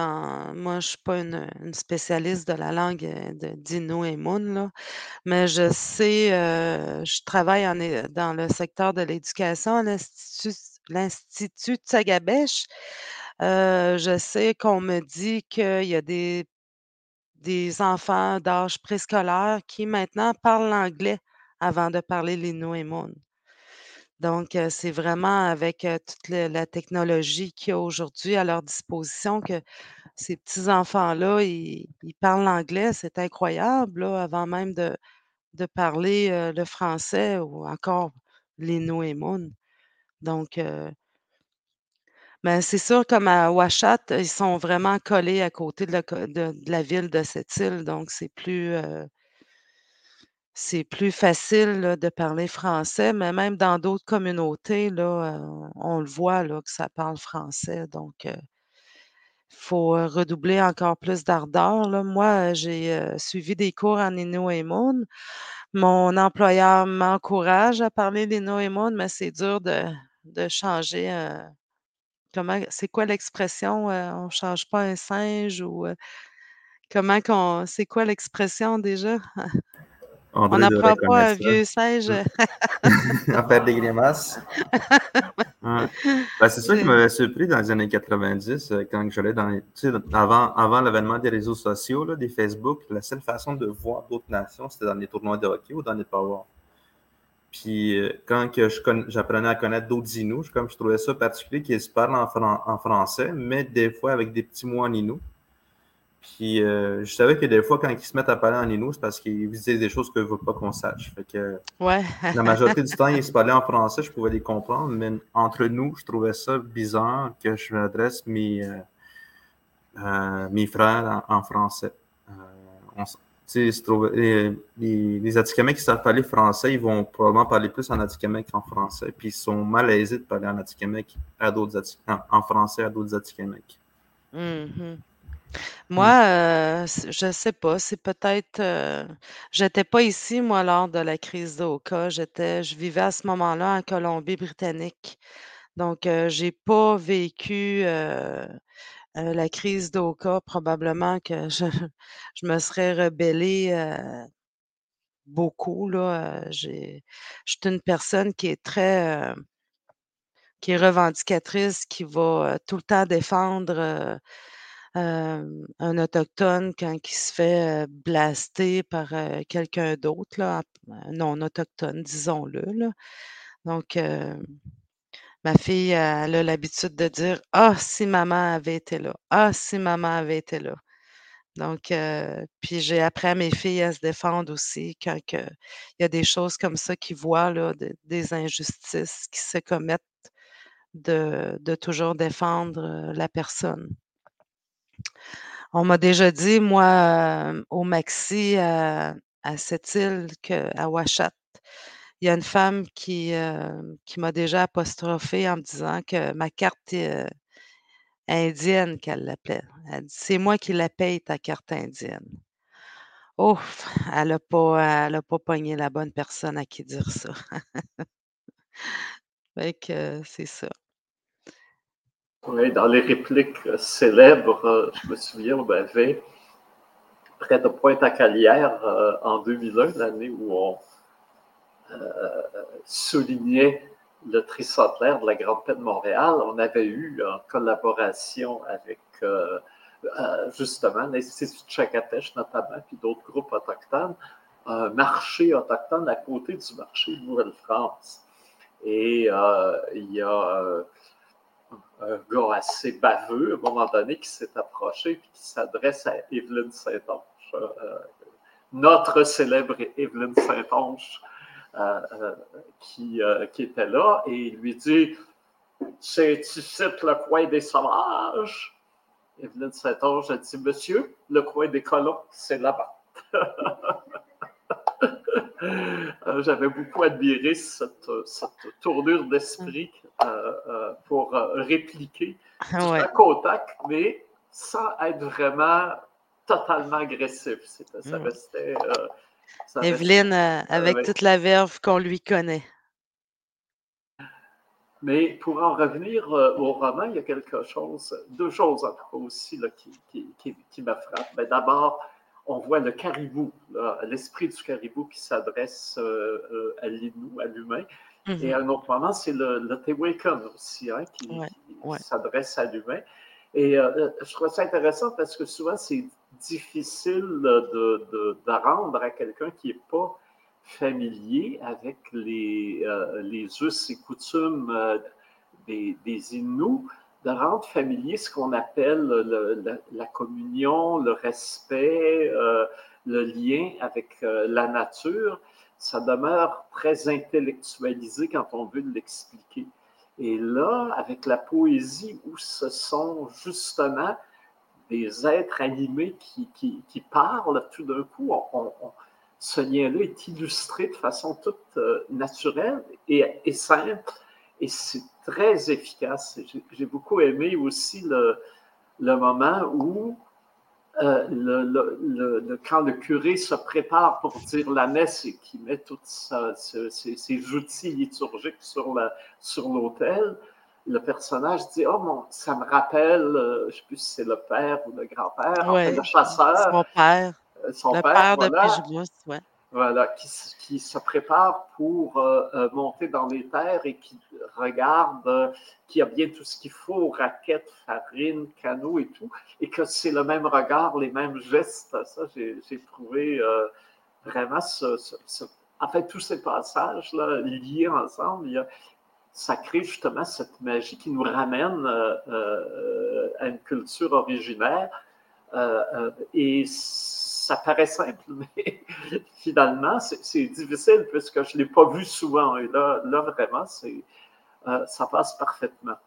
moi, je suis pas une, spécialiste de la langue euh, de et Moon, mais je sais, euh, je travaille dans le secteur de l'éducation à l'Institut, l'Institut Tsagabesh. je sais qu'on me dit qu'il y a des, des enfants d'âge préscolaire qui maintenant parlent l'anglais avant de parler Moon. Donc, c'est vraiment avec toute la technologie qu'il y a aujourd'hui à leur disposition que ces petits enfants-là, ils, parlent l'anglais. C'est incroyable, avant même de, parler le français ou encore les. Donc, mais ben, c'est sûr, comme à Ouachat, ils sont vraiment collés à côté de la, ville de cette île. Donc, c'est plus c'est plus facile de parler français, mais même dans d'autres communautés, là, euh, on le voit là, que ça parle français. Donc, il euh, faut euh, redoubler encore plus d'ardeur. Moi, j'ai suivi des cours en Inuit Mon employeur m'encourage à parler l'Inuit mais c'est dur de, de changer. Comment, c'est quoi l'expression? on ne change pas un singe ou comment qu'on. C'est quoi l'expression déjà? On n'apprend pas un vieux singe. à faire des grimaces. Ben, c'est ça qui m'avait surpris dans les années 90, euh, quand j'allais dans les, avant, avant l'avènement des réseaux sociaux, là, des Facebook, la seule façon de voir d'autres nations, c'était dans les tournois de hockey ou dans les power. Puis euh, quand j'apprenais à connaître d'autres Inuits, comme je trouvais ça particulier qu'ils se parlent en, en, français, mais des fois avec des petits mots en Inuit. Puis euh, je savais que des fois, quand ils se mettent à parler en Inou, c'est parce qu'ils disaient des choses qu'ils ne veulent pas qu'on sache. Fait que, ouais. la majorité du temps, ils se parlaient en français, je pouvais les comprendre, mais entre nous, je trouvais ça bizarre que je m'adresse mes, euh, euh, mes frères en, français. On, les, les, les qui savent parler français, ils vont probablement parler plus en Atikamekw qu'en français. Puis ils sont malaisés de parler en Atikamekw à d'autres en, français à d'autres Atikamekw. Mm moi, euh, je sais pas, c'est peut-être, euh, j'étais pas ici, moi, lors de la crise d'Oka. J'étais je vivais à ce moment-là en Colombie-Britannique. Donc, euh, j'ai pas vécu, la crise d'Oka. Probablement que je me serais rebellée, beaucoup, là, j'ai je suis une personne qui est très, qui est revendicatrice, qui va, tout le temps défendre, un autochtone quand il se fait, blaster par, quelqu'un d'autre non autochtone, disons-le. Donc, ma fille, a l'habitude de dire: «Ah, si maman avait été là! Ah, si maman avait été là!» donc, puis j'ai appris à mes filles à se défendre aussi quand il y a des choses comme ça qu'ils voient là, des injustices qui se commettent, de toujours défendre, la personne. On m'a déjà dit, moi, au Maxi, à cette île à Ouachat, il y a une femme qui, qui m'a déjà apostrophée en me disant que ma carte, indienne qu'elle l'appelait. Elle dit: «C'est moi qui la paye ta carte indienne». Ouf! Elle a pas pas pogné la bonne personne à qui dire ça. Fait que c'est ça. Oui, dans les répliques célèbres, je me souviens, on avait près de Pointe-à-Calière en 2001, l'année où on soulignait le tricentenaire de la Grande Paix de Montréal, on avait eu en collaboration avec euh, euh, justement l'Institut de Chakatèche notamment, puis d'autres groupes autochtones, un marché autochtone à côté du marché de Nouvelle-France. Et euh, il y a un gars assez baveux, à un moment donné, qui s'est approché et qui s'adresse à Evelyne Saint-Onge, notre célèbre Evelyne Saint-Onge, euh, euh, qui, euh, qui, était là et il lui dit C'est ici le coin des sauvages Evelyne Saint-Onge a dit Monsieur, le coin des colons, c'est là-bas. J'avais beaucoup admiré cette, cette tournure d'esprit pour répliquer ouais. à mais sans être vraiment totalement agressif. Ça mm. Evelyne, euh, avec toute la verve qu'on lui connaît. Mais pour en revenir euh, au roman, il y a quelque chose, deux choses en tout cas aussi là, qui, qui, qui, me frappent. Ben, d'abord, on voit le caribou, l'esprit du caribou qui s'adresse euh, à l'inou, à l'humain. Et mm-hmm. à un autre moment, c'est le, le aussi, hein, qui, s'adresse à l'humain. Et je trouve ça intéressant parce que souvent, c'est difficile de, de, de rendre à quelqu'un qui n'est pas familier avec les, euh, les us et coutumes euh, des, des Inuits, de rendre familier ce qu'on appelle la, communion, le respect, euh, le lien avec la nature. Ça demeure très intellectualisé quand on veut l'expliquer. Et là, avec la poésie, où ce sont justement des êtres animés qui, parlent, tout d'un coup, ce lien-là est illustré de façon toute euh, naturelle et, simple, et c'est très efficace. J'ai beaucoup aimé aussi le, moment où, euh, le, quand le curé se prépare pour dire la messe et qui met tous ses, outils liturgiques sur l'autel, sur le personnage dit Oh, mon, ça me rappelle, euh, je ne sais plus si c'est le père ou le grand-père, le chasseur. Son père. Euh, son le père, de voilà, ouais. Voilà, qui, qui, se prépare pour euh, monter dans les terres et qui regarde qu'il y a bien tout ce qu'il faut raquettes, farine, canot et tout, et que c'est le même regard, les mêmes gestes. Ça, j'ai trouvé vraiment ce, ce, en fait, tous ces passages-là liés ensemble, il y a, ça crée justement cette magie qui nous ramène euh, euh, à une culture originaire. Euh, et ça paraît simple, mais finalement, c'est difficile puisque je ne l'ai pas vu souvent. Et là, là vraiment, ça passe parfaitement.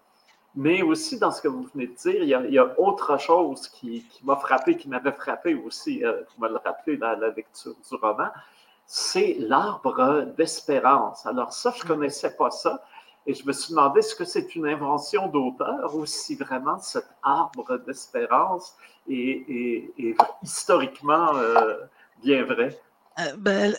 Mais aussi, dans ce que vous venez de dire, il y a, autre chose qui, m'a frappé, qui m'avait frappé aussi, vous me le dans la lecture du roman, c'est l'arbre d'espérance. Alors ça, je ne connaissais pas ça. Et je me suis demandé, est-ce que c'est une invention d'auteur ou si vraiment cet arbre d'espérance est, historiquement euh, bien vrai? Euh, ben,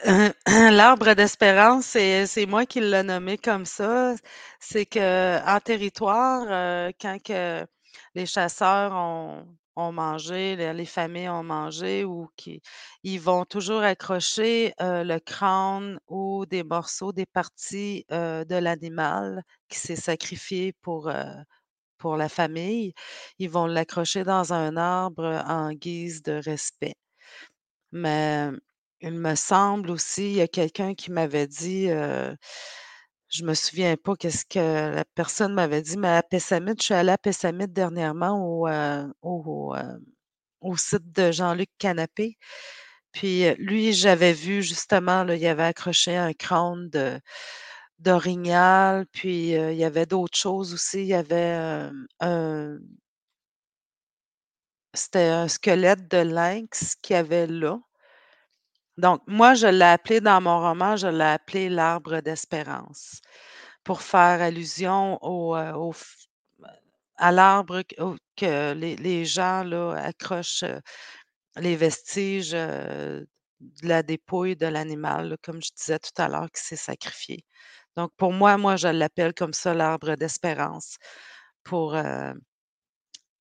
l'arbre d'espérance, c'est moi qui l'ai nommé comme ça. C'est qu'en territoire, euh, quand que les chasseurs ont, ont mangé, les, familles ont mangé ou qui ils vont toujours accrocher le crâne ou des morceaux, des parties de l'animal qui s'est sacrifié pour, pour la famille. Ils vont l'accrocher dans un arbre en guise de respect. Mais il me semble aussi, il y a quelqu'un qui m'avait dit, je me souviens pas qu'est-ce que la personne m'avait dit, mais à Pessamit, je suis allée à Pessamit dernièrement au, euh, euh, au site de Jean-Luc Canapé. Puis euh, lui, j'avais vu justement, là, il avait accroché un crâne d'orignal, puis il y avait d'autres choses aussi. Il y avait un c'était un squelette de lynx qu'il y avait là. Donc, moi, je l'ai appelé dans mon roman, je l'ai appelé l'arbre d'espérance pour faire allusion euh, à l'arbre que, les, gens là, accrochent euh, les vestiges euh, de la dépouille de l'animal, comme je disais tout à l'heure, qui s'est sacrifié. Donc pour moi moi, je l'appelle comme ça l'arbre d'espérance pour,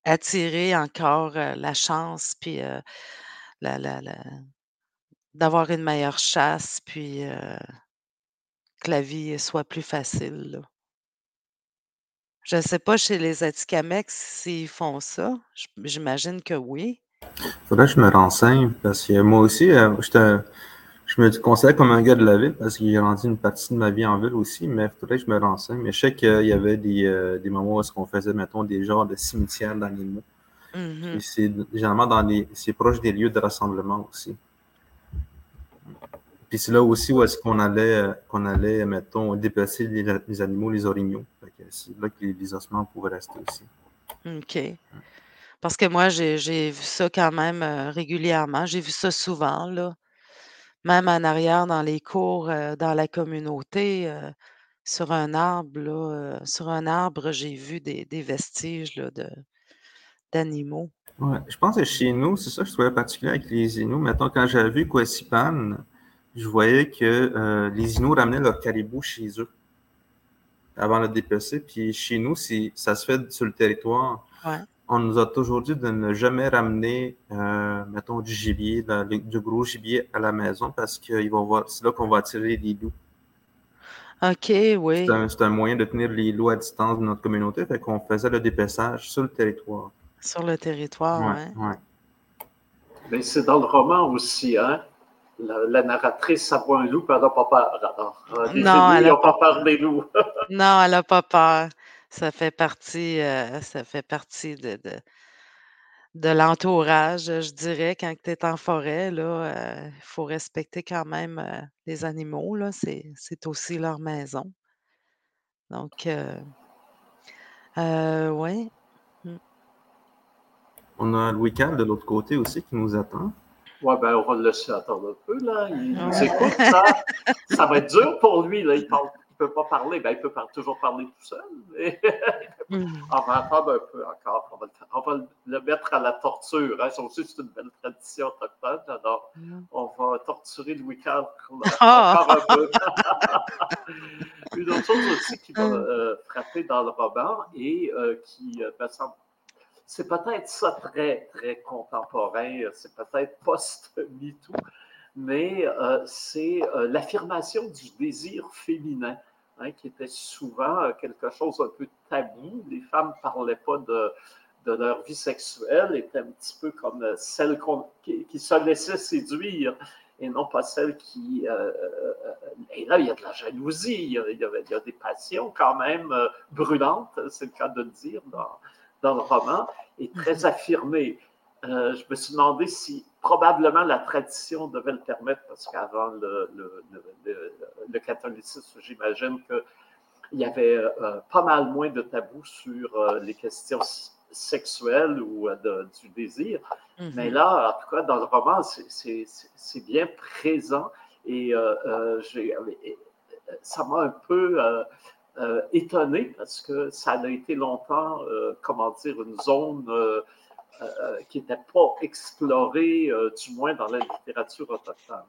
attirer encore, la chance puis, la la d'avoir une meilleure chasse puis, que la vie soit plus facile, là. Je sais pas chez les Atikamekw s'ils font ça. J'imagine que oui. Faudrait que je me renseigne parce que moi aussi, heu, j'étais je me considère comme un gars de la ville parce que j'ai grandi une partie de ma vie en ville aussi, mais il faudrait que je me renseigne. Mais je sais qu'il y avait des, heu, des moments où qu'on faisait, mettons, des genres de cimetières d'animaux. Puis c'est généralement dans les c'est proche des lieux de rassemblement aussi. Puis c'est là aussi où est-ce qu'on allait, qu'on allait, mettons, déplacer les animaux, les orignaux. C'est là que les les ossements pouvaient rester aussi. OK. Parce que moi, j'ai vu ça quand même, heu, régulièrement. J'ai vu ça souvent, là. Même en arrière dans les cours, heu, dans la communauté, heu, sur un arbre, sur un arbre, j'ai vu des vestiges, de d'animaux. Ouais, je pense que chez nous, c'est ça que je trouvais particulier avec les Inuits. Mettons, quand j'avais vu Quasipan, je voyais que euh, les Inuits ramenaient leur caribou chez eux avant le dépecer. Puis chez nous, c'est, ça se fait sur le territoire. Ouais. On nous a toujours dit de ne jamais ramener, euh, mettons, du gibier, du gros gibier à la maison parce que c'est là qu'on va attirer les loups. OK, oui. C'est un, un moyen de tenir les loups à distance de notre communauté. Fait qu'on faisait le dépeçage sur le territoire. Sur le territoire, ouais. Mais c'est dans le roman aussi, hein? La, la narratrice, ça voit un loup, puis elle n'a pas peur. Alors, euh, les Non, elle a n'ont pas peur des loups. Non, elle a pas peur. Ça fait partie, heu, ça fait partie de de de l'entourage, je dirais, quand tu es en forêt, là, il faut respecter quand même, les animaux, là, c'est c'est aussi leur maison. Donc. Mmh. On a Louis XV de l'autre côté aussi qui nous attend. Ouais, ben, on va le laisser attendre un peu, là. Il nous écoute, ça. Ça va être dur pour lui, là. Il ne peut pas parler. Ben, il peut par- toujours parler tout seul. mais Mmh. on va attendre un peu encore. On va, le- on va le mettre à la torture. Hein. Ça aussi, c'est une belle tradition autochtone. Alors, Mmh. on va torturer Louis XV Ah! encore un peu. Une autre chose aussi qui va Hum. euh, frapper dans le roman et euh, qui euh, me semble. C'est peut-être ça très, très contemporain, euh, c'est peut-être post-MeToo, mais euh, c'est euh, l'affirmation du désir féminin, hein, qui était souvent quelque chose un peu tabou. Les femmes ne parlaient pas de, de leur vie sexuelle, étaient un petit peu comme celles qui, se laissaient séduire et non pas celles qui... et là, il y a de la jalousie, il y a, des passions quand même brûlantes, c'est le cas de le dire dans le roman, et très affirmées. Euh, je me suis demandé si probablement la tradition devait le permettre, parce qu'avant le, le, le, le- le catholicisme, j'imagine qu'il y avait euh, pas mal moins de tabous sur euh, les questions sexuelles ou de- du désir. Mais Mmh là, en tout cas, dans le roman, c'est- bien présent et ça m'a un peu euh, étonné parce que ça a été longtemps, euh, comment dire, une zone euh, euh, qui n'était pas explorée, du moins dans la littérature autochtone.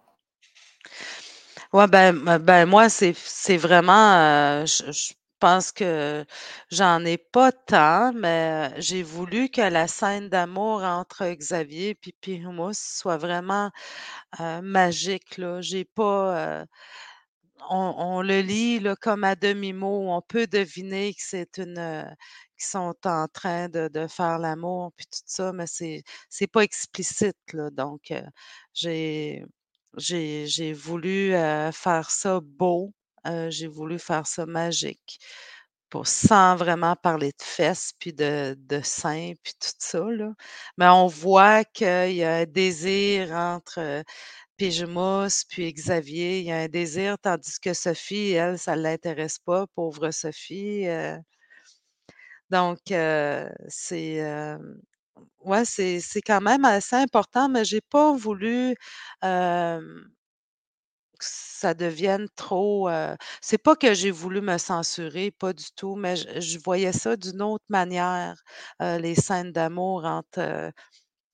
Ouais, ben ben, moi, c'est vraiment, je pense que j'en ai pas tant, mais j'ai voulu que la scène d'amour entre Xavier puis Pyrrhus soit vraiment, magique. J'ai pas, on le lit, comme à demi-mot. On peut deviner heu, qu'ils sont en train de faire l'amour puis tout ça, mais c'est c'est pas explicite. Donc heu, j'ai voulu, heu, faire ça beau, j'ai voulu faire ça magique pour sans vraiment parler de fesses puis de de seins puis tout ça. Mais on voit qu'il y a un désir entre, Pyjmas puis Xavier. Il y a un désir, tandis que Sophie, elle, ça l'intéresse pas, pauvre Sophie, heu donc hem, ouais, c'est c'est quand même assez important, mais j'ai pas voulu, que ça devienne trop, c'est pas que j'ai voulu me censurer, pas du tout, mais je voyais ça d'une autre manière, les scènes d'amour entre,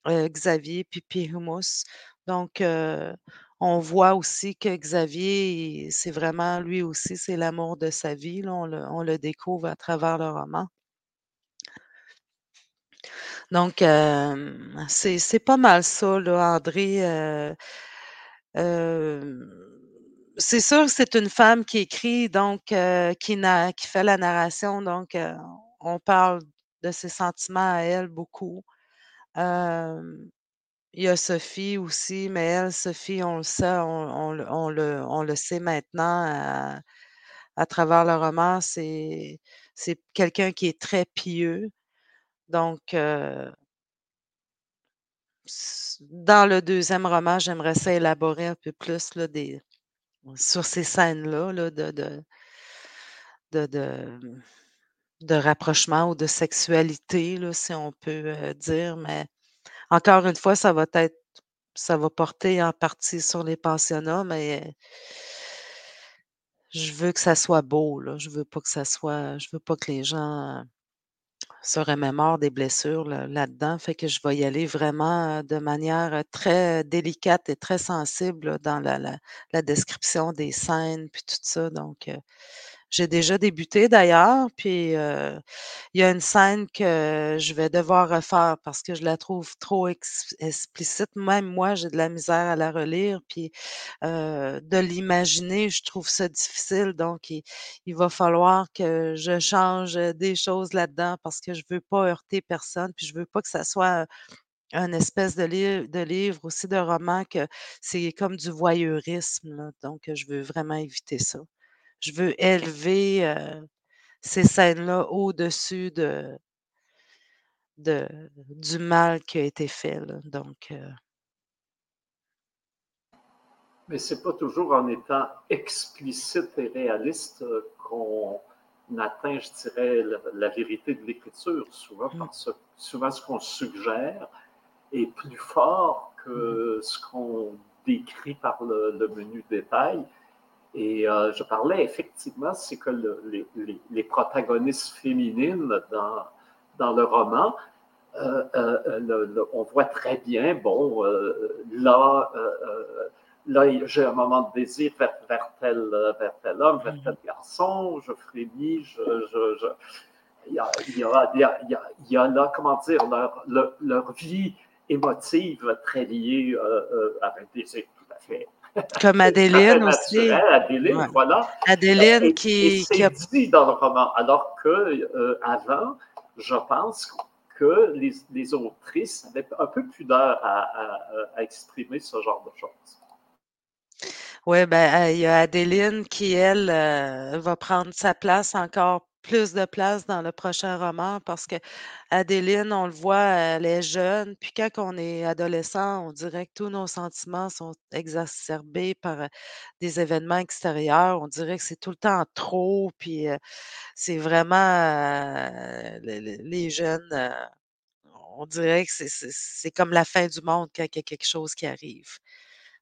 Xavier puis Pyrrhus. Donc heu, on voit aussi que Xavier, c'est vraiment lui aussi, c'est l'amour de sa vie. on, le, découvre à travers le roman. Donc, c'est pas mal ça, là, André. c'est sûr que c'est une femme qui écrit, donc qui fait la narration, donc on parle de ses sentiments à elle beaucoup. Il y a Sophie aussi, mais elle, Sophie, on le sait, on, le, on le, sait maintenant à, travers le roman, c'est, c'est quelqu'un qui est très pieux. Donc, dans le deuxième roman, j'aimerais ça élaborer un peu plus là, des, sur ces scènes-là là, de, de, de, de, rapprochement ou de sexualité, là, si on peut dire, mais encore une fois, ça va être ça va porter en partie sur les pensionnats, mais je veux que ça soit beau, là. Je veux pas que ça soit je veux pas que les gens se remémorent des blessures là-dedans. fait que je vais y aller vraiment de manière très délicate et très sensible dans la, la, description des scènes puis tout ça. Donc, j'ai déjà débuté d'ailleurs, puis il y a une scène que je vais devoir refaire parce que je la trouve trop explicite. Même moi, j'ai de la misère à la relire, puis de l'imaginer, je trouve ça difficile. Donc, il, va falloir que je change des choses là-dedans parce que je veux pas heurter personne, puis je veux pas que ça soit un espèce de, de livre aussi de roman que c'est comme du voyeurisme. Donc, je veux vraiment éviter ça je veux élever ces scènes-là au-dessus de, de, du mal qui a été fait. Donc, Mais ce n'est pas toujours en étant explicite et réaliste qu'on atteint, je dirais, la, vérité de l'écriture. Souvent, mmh. souvent, ce qu'on suggère est plus fort que mmh. ce qu'on décrit par le menu détail. Et euh, je parlais effectivement, c'est que les, protagonistes féminines dans, dans le roman, euh, euh, on voit très bien, bon, là, là j'ai un moment de désir vers, vers, tel, vers homme, vers tel garçon, je frémis, je, je, il, y a, il, y a, il, y a, là, comment dire, leur, leur, leur vie émotive très liée à un désir tout à fait comme Adéline aussi. Adéline, voilà. Adéline qui, qui a dit dans le roman, alors que euh, avant, je pense que les, les, autrices avaient un peu plus d'heure à, à, exprimer ce genre de choses. Oui, ben il y a Adéline qui, elle, euh, va prendre sa place encore plus de place dans le prochain roman parce que Adéline, on le voit, elle est jeune. Puis quand on est adolescent, on dirait que tous nos sentiments sont exacerbés par des événements extérieurs. On dirait que c'est tout le temps trop. Puis c'est vraiment les, jeunes. on dirait que c'est comme la fin du monde quand il y a quelque chose qui arrive.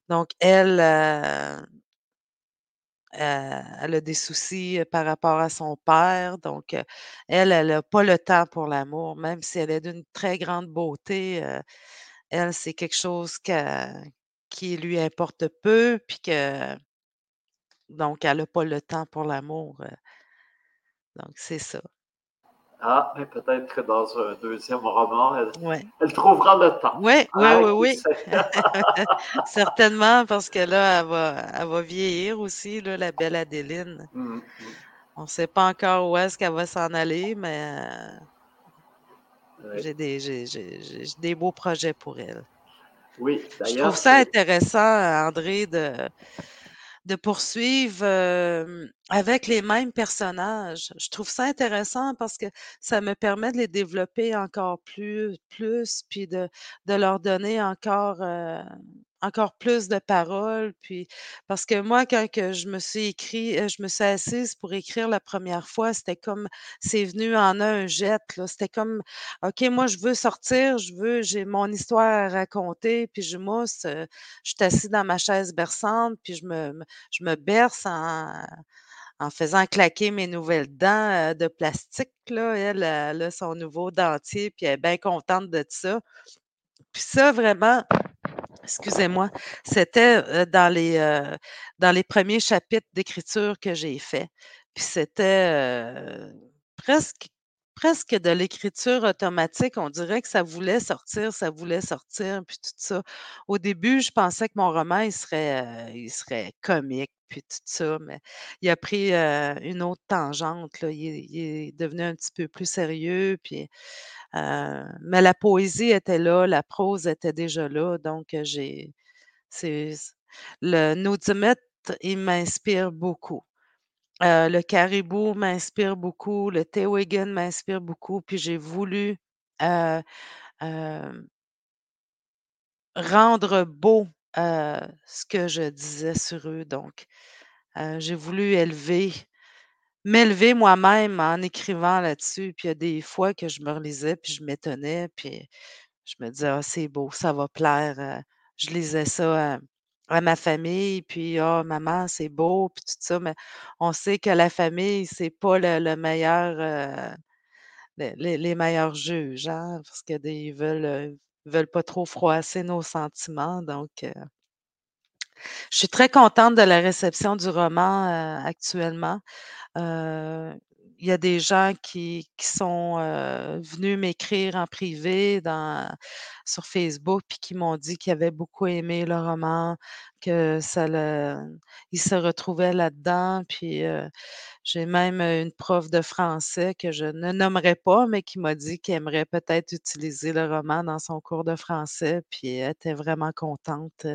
Donc, elle, euh, elle a des soucis par rapport à son père. Donc, elle, elle n'a pas le temps pour l'amour, même si elle est d'une très grande beauté. elle, c'est quelque chose qui lui importe peu, puis que donc, elle n'a pas le temps pour l'amour. donc, c'est ça. Ah, mais peut-être que dans un deuxième roman, elle, trouvera le temps. Oui, oui, oui, oui. Certainement, parce que là, elle va, elle va vieillir aussi, là, la belle Adéline. Mmh, mmh. On ne sait pas encore où est-ce qu'elle va s'en aller, mais j'ai des, des beaux projets pour elle. Oui, d'ailleurs. Je trouve ça intéressant, André, de de poursuivre avec les mêmes personnages. Je trouve ça intéressant parce que ça me permet de les développer encore plus, plus puis de, de leur donner encore encore plus de paroles. Puis, parce que moi, quand je me suis écrit, je me suis assise pour écrire la première fois, c'était comme, c'est venu en un jet. C'était comme, OK, moi, je veux sortir, je veux, j'ai mon histoire à raconter, puis je mousse, je suis assise dans ma chaise berçante, puis je me, je me berce en, en faisant claquer mes nouvelles dents de plastique, là. Elle, elle a son nouveau dentier, puis elle est bien contente de ça. Puis ça, vraiment, excusez-moi, c'était, dans les, dans les premiers chapitres d'écriture que j'ai fait. Puis c'était, presque presque de l'écriture automatique. On dirait que ça voulait sortir, ça voulait sortir, puis tout ça. Au début, je pensais que mon roman, il serait, il serait comique, puis tout ça, mais il a pris, une autre tangente, là. Il est devenu un petit peu plus sérieux, puis, mais la poésie était là, la prose était déjà là, donc j'ai c'est le Naudimètre, il m'inspire beaucoup. Le caribou m'inspire beaucoup, le Tewigan m'inspire beaucoup, puis j'ai voulu, rendre beau, ce que je disais sur eux, donc j'ai voulu élever m'élever moi-même en écrivant là-dessus, puis il y a des fois que je me relisais, puis je m'étonnais, puis je me disais: «Ah, c'est beau, ça va plaire», je lisais ça, à ma famille, puis: «Ah maman, c'est beau», puis tout ça, mais on sait que la famille, c'est pas le meilleur, les les meilleurs juges, hein, parce que des ils veulent, veulent pas trop froisser nos sentiments, donc je suis très contente de la réception du roman, actuellement. Il y a des gens qui qui sont, venus m'écrire en privé sur Facebook, puis qui m'ont dit qu'ils avaient beaucoup aimé le roman, que se retrouvaient là-dedans. Puis, j'ai même, une prof de français que je ne nommerai pas, mais qui m'a dit qu'elle aimerait peut-être utiliser le roman dans son cours de français, puis elle était vraiment contente,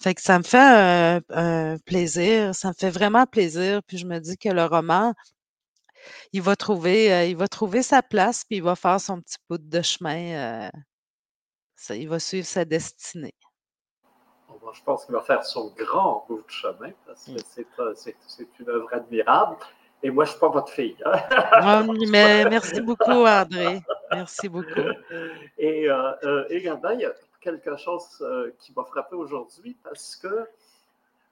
fait que ça me fait un plaisir, ça me fait vraiment plaisir, puis je me dis que le roman il va trouver, il va trouver sa place, puis il va faire son petit bout de chemin, ça il va suivre sa destinée. je pense qu'il va faire son grand bout de chemin parce que mmh. c'est, une œuvre admirable. Et moi, je ne suis pas votre fille. Hein. Ah mais merci beaucoup, André. Merci beaucoup. Et également, il y a quelque chose qui m'a frappé aujourd'hui parce que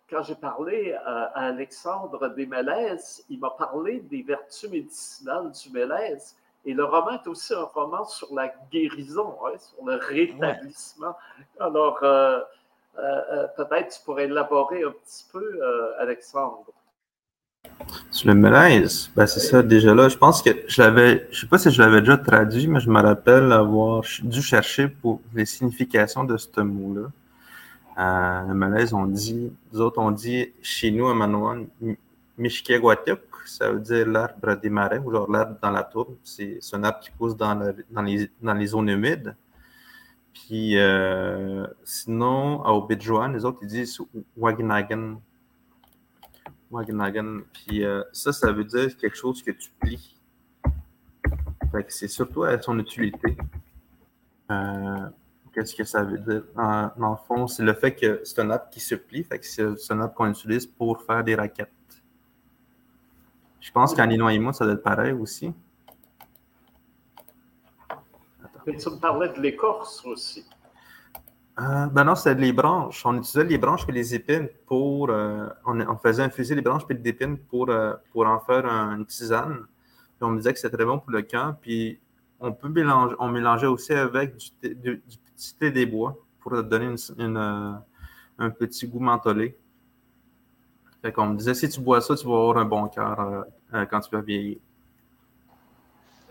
quand j'ai parlé à, Alexandre des malaises, il m'a parlé des vertus médicinales du malaise. Et le roman est aussi un roman sur la guérison, hein, sur le rétablissement. Alors, euh, euh, euh, peut-être tu pourrais élaborer un petit peu, Alexandre. Sur le malaise, ben c'est ça, déjà là, je pense que je l'avais, je sais pas si je l'avais déjà traduit, mais je me rappelle avoir dû chercher pour les significations de ce mot-là. Euh, le malaise, on dit, nous autres, on dit chez nous à Manoan, Mishkeguatuk, ça veut dire l'arbre des marais ou genre l'arbre dans la tourbe. C'est un arbre qui pousse dans, dans, les, dans les zones humides. Puis euh, sinon, à Obidjoan, les autres, ils disent Wagnagan. Puis euh, ça, ça veut dire quelque chose que tu plies. Fait que c'est surtout à son utilité. Euh, Qu'est-ce que ça veut dire? En, le fond, c'est le fait que c'est un app qui se plie, fait que c'est un app qu'on utilise pour faire des raquettes. Je pense qu'en Inuit, ça doit être pareil aussi. Mais tu me parlais de l'écorce aussi. Ben non, c'est les branches. On utilisait les branches et les épines pour. Euh, on, faisait infuser les branches et les épines pour, euh, pour en faire une tisane. Puis on me disait que c'était très bon pour le cœur. Puis on peut on mélangeait aussi avec du, du, thé des bois pour donner une, euh, un petit goût mentholé. Fait qu'on me disait, si tu bois ça, tu vas avoir un bon cœur quand tu vas vieillir.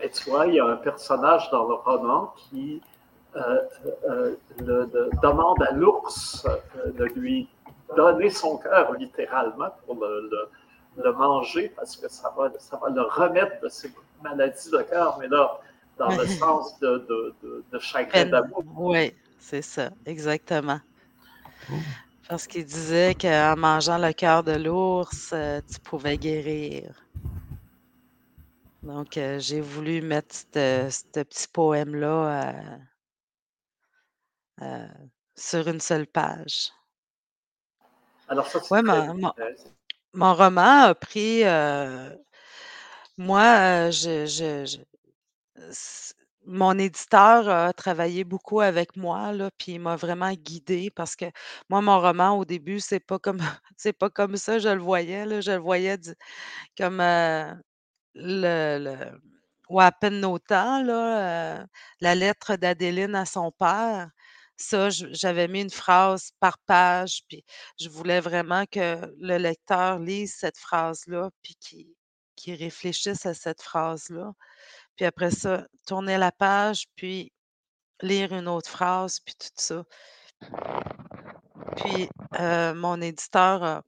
Et tu vois, il y a un personnage dans le roman qui demande à l'ours de lui donner son cœur littéralement pour le, manger parce que ça va, ça va le remettre de ses maladies de cœur. Mais là, dans le sens de, de, de, chagrin d'amour. Oui, c'est ça, exactement. Oh. Parce qu'il disait qu'en mangeant le cœur de l'ours, euh, tu pouvais guérir. Donc, euh, j'ai voulu mettre ce petit poème-là euh, sur une seule page. Alors, ça, c'est mon, roman a pris. moi, je, mon éditeur a travaillé beaucoup avec moi, là, puis il m'a vraiment guidée parce que moi, mon roman, au début, c'est pas comme c'est pas comme ça, je le voyais, là. Je le voyais comme, le le ou à peine nos temps, là, la lettre d'Adéline à son père. Ça, j'avais mis une phrase par page, puis je voulais vraiment que le lecteur lise cette phrase-là, puis qu'il réfléchisse à cette phrase-là. Puis après ça, tourner la page, puis lire une autre phrase, puis tout ça. Puis euh, mon éditeur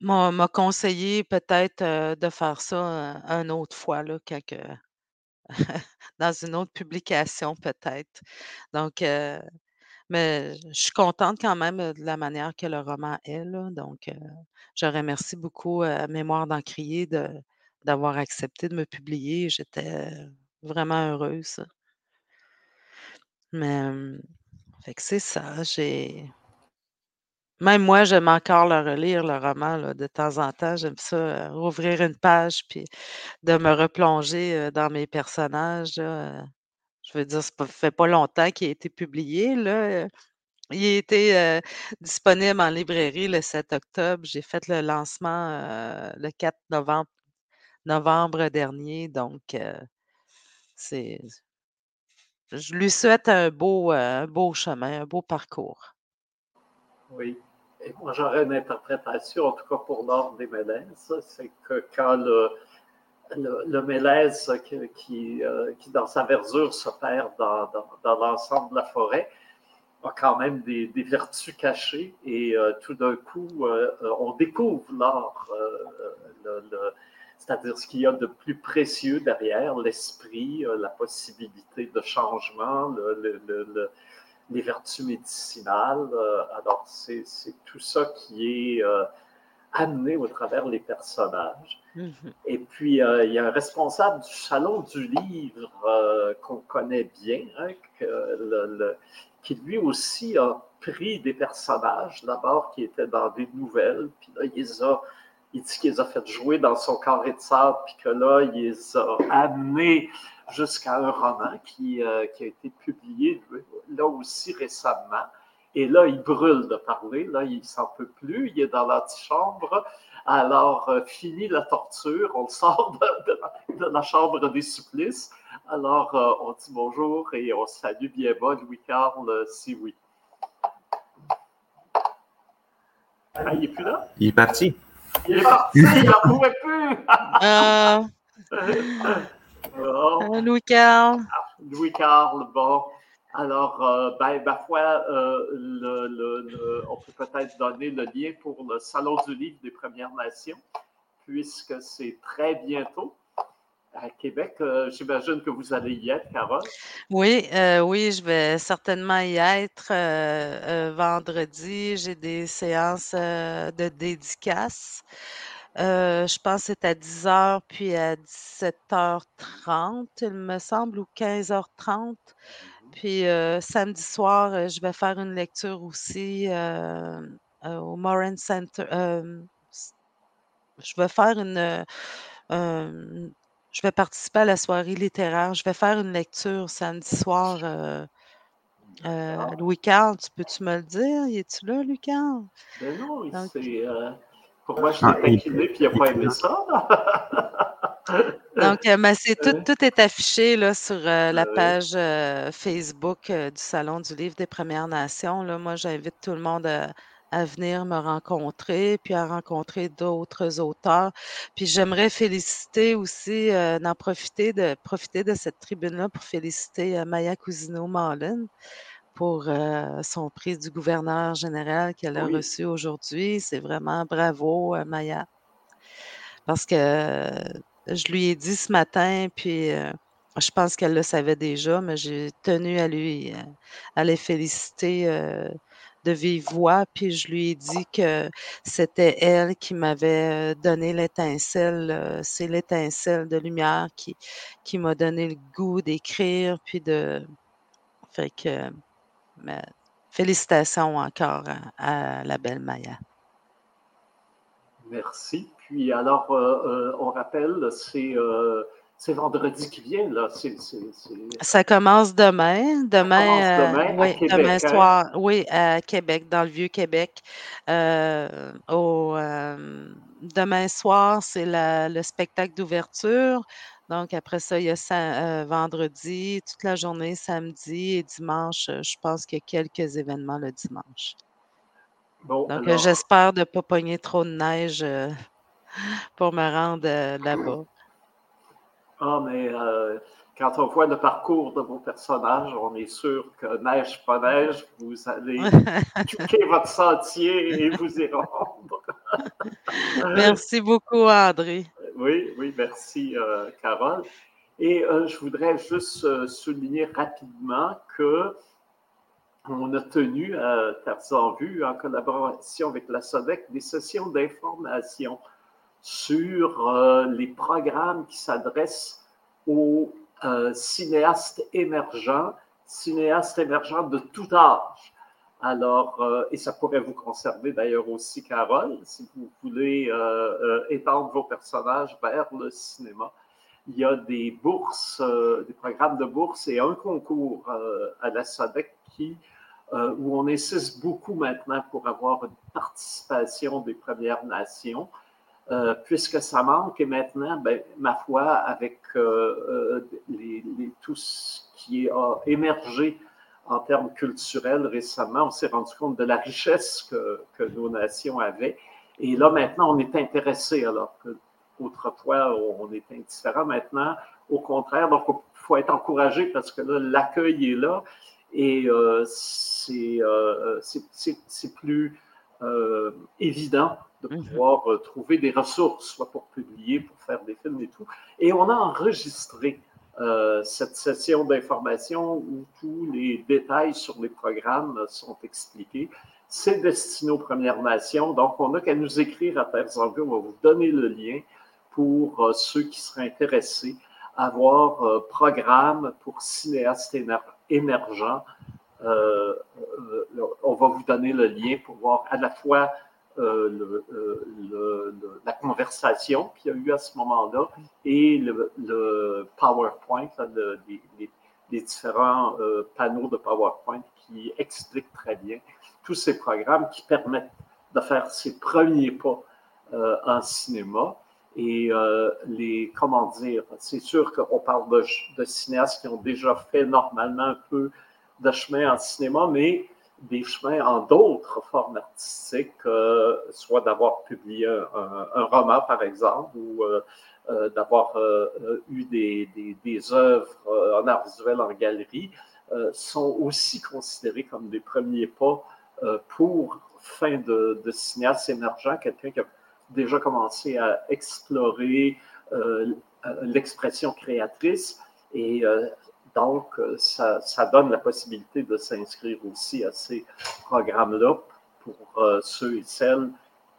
m'a conseillé peut-être euh, de faire ça un une autre fois, là, dans une autre publication peut-être. Donc, euh, mais je suis contente quand même de la manière que le roman est. Donc, je remercie beaucoup Mémoire d'Encrier de d'avoir accepté de me publier. J'étais vraiment heureuse. Mais, fait que c'est ça, j'ai même moi, j'aime encore le relire, le roman, de temps en temps. J'aime ça, rouvrir une page puis de me replonger, dans mes personnages, Je veux dire, ça fait pas longtemps qu'il a été publié, il a été, disponible en librairie le 7 octobre. J'ai fait le lancement, le 4 novembre dernier, donc je lui souhaite un beau, un beau chemin, un beau parcours. Oui. Et moi, j'aurais une interprétation, en tout cas pour l'ordre des Mélèzes, c'est que quand le, le, Mélèze qui, euh, qui, dans sa verdure, se perd dans, l'ensemble de la forêt, a quand même des, des vertus cachées et euh, tout d'un coup, euh, on découvre l'art, c'est-à-dire ce qu'il y a de plus précieux derrière, l'esprit, la possibilité de changement, le, les vertus médicinales. Euh, alors, c'est tout ça qui est euh, amené au travers les personnages. Mhm. Et puis, euh, il y a un responsable du Salon du Livre qu'on connaît bien, hein, qui lui aussi a pris des personnages, d'abord qui étaient dans des nouvelles, puis là, il a il dit qu'il les a fait jouer dans son carré de sable, puis que là, il les a amenés jusqu'à un roman qui, euh, qui, a été publié là aussi récemment. Et là, il brûle de parler. Là, il s'en peut plus. Il est dans l'antichambre. Alors, euh, fini la torture. On sort de, la, chambre des supplices. Alors, euh, on dit bonjour et on salue bien bas Louis-Carl, si oui. Ah, il n'est plus là? Il est parti. Il est parti, il n'en pouvait plus. Euh, Louis-Carl? Ah, Louis-Carl, bon. Alors, euh, ben, ma foi, euh, le, on peut peut-être donner le lien pour le Salon du Livre des Premières Nations, puisque c'est très bientôt à Québec. J'imagine que vous allez y être, Carole. Oui, oui, je vais certainement y être vendredi. J'ai des séances de dédicaces. Euh, je pense que c'est à 10 h puis à 17h30, il me semble, ou 15h30. Mmh puis euh, samedi soir, euh, je vais faire une lecture aussi au Moran Center. je vais faire une. je vais participer à la soirée littéraire. Je vais faire une lecture samedi soir. Louis-Carl, tu peux-tu me le dire? Y es-tu là, Louis-Carl? Ben non, c'est pourquoi je ah, t'ai taquiné puis il n'a pas aimé ça? Donc, euh, tout, tout, est affiché là, sur euh, la page euh, Facebook du Salon du Livre des Premières Nations. Là. Moi, j'invite tout le monde à, venir me rencontrer, puis à rencontrer d'autres auteurs. Puis j'aimerais féliciter aussi, d'en profiter de profiter de cette tribune-là pour féliciter Maya Cousino-Malin pour son prix du gouverneur général qu'elle a reçu aujourd'hui. C'est vraiment bravo, Maya. Parce que je lui ai dit ce matin, puis je pense qu'elle le savait déjà, mais j'ai tenu à lui à les féliciter de vive voix, puis je lui ai dit que c'était elle qui m'avait donné l'étincelle, c'est l'étincelle de lumière qui, qui m'a donné le goût d'écrire, puis de... Fait que félicitations encore à, la belle Maya. Merci. Puis alors, euh, euh, on rappelle, c'est euh, c'est vendredi qui vient, là. Ça commence demain. Demain, euh, oui, demain hein? soir, oui, à Québec, dans le Vieux-Québec. Euh, euh, demain soir, c'est le spectacle d'ouverture. Donc, après ça, il y a vendredi, toute la journée, samedi et dimanche. Je pense qu'il y a quelques événements le dimanche. Donc, j'espère de ne pas pogner trop de neige pour me rendre là-bas. Ah, mais euh, quand on voit le parcours de vos personnages, on est sûr que neige, pas neige, vous allez quitter votre sentier et vous y rendre. merci beaucoup, André. Oui, oui, merci, euh, Carole. Et euh, je voudrais juste souligner rapidement que on a tenu à Tarzan Vue, en collaboration avec la SODEC, des sessions d'information sur euh, les programmes qui s'adressent aux euh, cinéastes émergents, cinéastes émergents de tout âge. Alors, euh, et ça pourrait vous concerner d'ailleurs aussi, Carole, si vous voulez étendre vos personnages vers le cinéma. Il y a des bourses, des programmes de bourses et un concours à la SODEC qui, où on insiste beaucoup maintenant pour avoir une participation des Premières Nations. Euh, puisque ça manque. Et maintenant, ben, ma foi, avec euh, euh, tout ce qui a émergé en termes culturels récemment, on s'est rendu compte de la richesse que, nos nations avaient. Et là, maintenant, on est intéressé, alors qu'autrefois, on était indifférent. Maintenant, au contraire, donc il faut être encouragé parce que là, l'accueil est là et c'est plus évident de mhm. pouvoir euh, trouver des ressources, soit pour publier, pour faire des films et tout. Et on a enregistré euh, cette session d'information où tous les détails sur les programmes sont expliqués. C'est destiné aux Premières Nations, donc on n'a qu'à nous écrire à Terre on va vous donner le lien pour euh, ceux qui seraient intéressés à voir programme pour cinéastes émergents. on va vous donner le lien pour voir à la fois euh, euh, la conversation qu'il y a eu à ce moment-là et le, PowerPoint, les, différents euh, panneaux de PowerPoint qui expliquent très bien tous ces programmes qui permettent de faire ses premiers pas en cinéma. Et les, comment dire, c'est sûr qu'on parle de, cinéastes qui ont déjà fait normalement un peu de chemin en cinéma, mais des chemins en d'autres formes artistiques, euh, soit d'avoir publié un, roman, par exemple, ou euh, euh, d'avoir eu des, des, œuvres en art visuel en galerie, sont aussi considérés comme des premiers pas pour fin de, de cinéaste émergent, quelqu'un qui a déjà commencé à explorer l'expression créatrice. Et donc, euh, ça, donne la possibilité de s'inscrire aussi à ces programmes-là pour euh, ceux et celles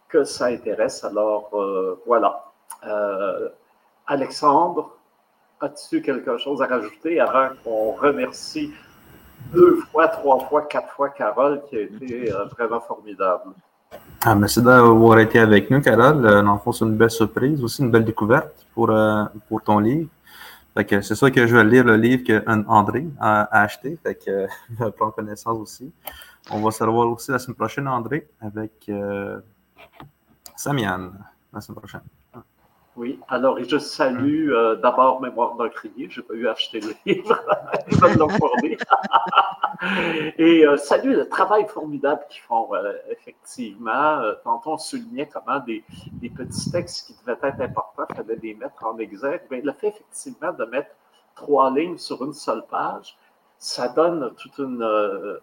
que ça intéresse. Alors, euh, voilà. Alexandre, as-tu quelque chose à rajouter avant qu'on remercie deux fois, trois fois, quatre fois Carole, qui a été vraiment formidable? Ah, merci d'avoir été avec nous, Carole. Dans le c'est une belle surprise, aussi une belle découverte pour, pour ton livre c'est sûr que je vais lire le livre que André a, acheté. Fait que je prendre connaissance aussi. On va se revoir aussi la semaine prochaine, André, avec euh, Samian la semaine prochaine. Oui, alors je salue euh, d'abord Mémoire d'un crier. Je n'ai pas eu à acheter le livre. Ils me l'ont Et euh, salue le travail formidable qu'ils font, euh, effectivement. tantôt, on soulignait comment des, des, petits textes qui devaient être importants, il fallait les mettre en exergue. Bien, le fait effectivement de mettre trois lignes sur une seule page, ça donne toute une,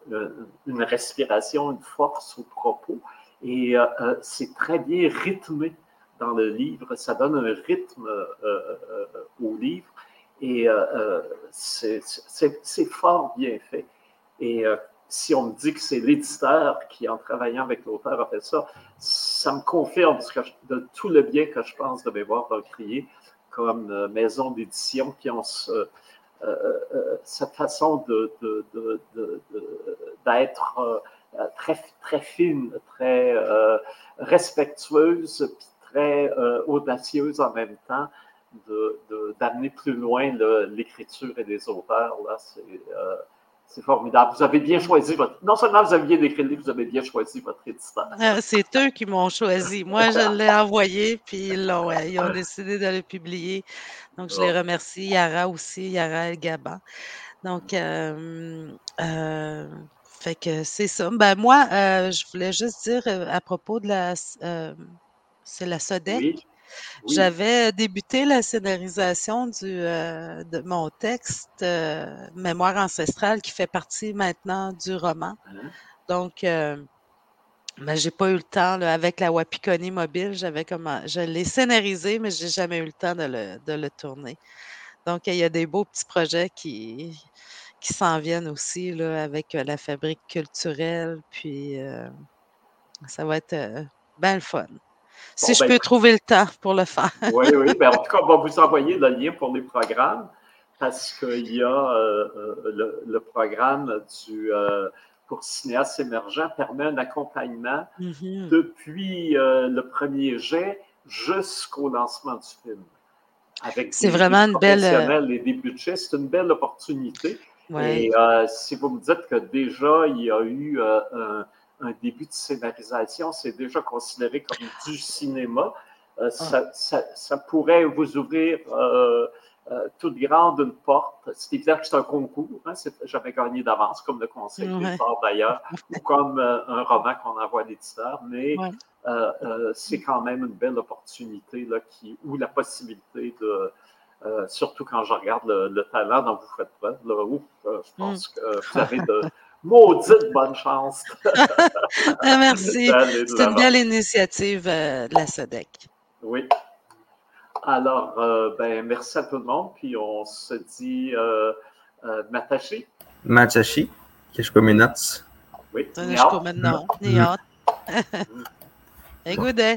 une respiration, une force au propos. Et c'est très bien rythmé dans le livre, ça donne un rythme euh, euh, au livre et euh, c'est fort bien fait. Et si on me dit que c'est l'éditeur qui, en travaillant avec l'auteur, a fait ça, ça me confirme de tout le bien que je pense de Mémoire crier comme maison d'édition qui ont cette façon d'être très, très fine, très respectueuse, très euh, audacieuse en même temps. d'amener plus loin l'écriture et les auteurs. Là, c'est, formidable. Vous avez bien choisi votre. Non seulement vous aviez écrit le livre, vous avez bien choisi votre éditeur. Ah, c'est eux qui m'ont choisi. Moi, je l'ai envoyé, puis ils, l'ont, ils ont décidé de le publier. Donc, je les remercie. Yara aussi, Yara El Gaban. Donc, euh, euh, fait que c'est ça. Ben, moi, euh, je voulais juste dire à propos de la. C'est la SODEC. J'avais débuté la scénarisation du, euh, de mon texte euh, Mémoire ancestrale qui fait partie maintenant du roman. Hein? Donc, euh, ben, j'ai pas eu le temps avec la Wapikoni mobile. J'avais comment, je l'ai scénarisé, mais j'ai jamais eu le temps de le, de le, tourner. Donc, il y a des beaux petits projets qui, qui s'en viennent aussi là, avec la fabrique culturelle. Puis, ça va être bien le fun si je ben, peux trouver le temps pour le faire. oui, oui. Ben, en tout cas, on va vous envoyer le lien pour les programmes parce qu'il y a euh, euh, le, programme du, euh, pour cinéastes émergents permet un accompagnement mm-hmm. depuis le premier jet jusqu'au lancement du film. C'est vraiment une belle. Et des budgets, c'est une belle opportunité. Et si vous me dites que déjà, il y a eu un un début de scénarisation, c'est déjà considéré comme du cinéma. Euh, ah. ça, pourrait vous ouvrir euh, euh, toute grande une porte. C'est évident que c'est un concours, hein, j'avais gagné d'avance, comme le Conseil des d'ailleurs, ou comme un roman qu'on envoie à l'éditeur, mais c'est quand même une belle opportunité là, qui, ou la possibilité de. surtout quand je regarde le, talent dont vous faites preuve, je pense mm. que vous avez de, Maudite bonne chance. Ah, merci. C'est une belle initiative euh, de la SODEC. Oui. Alors, euh, ben, merci à tout le monde. Puis on se dit euh, euh Matashi. Matashi. Kishkominats. Oui. Kishkominats. Niat. Écoutez.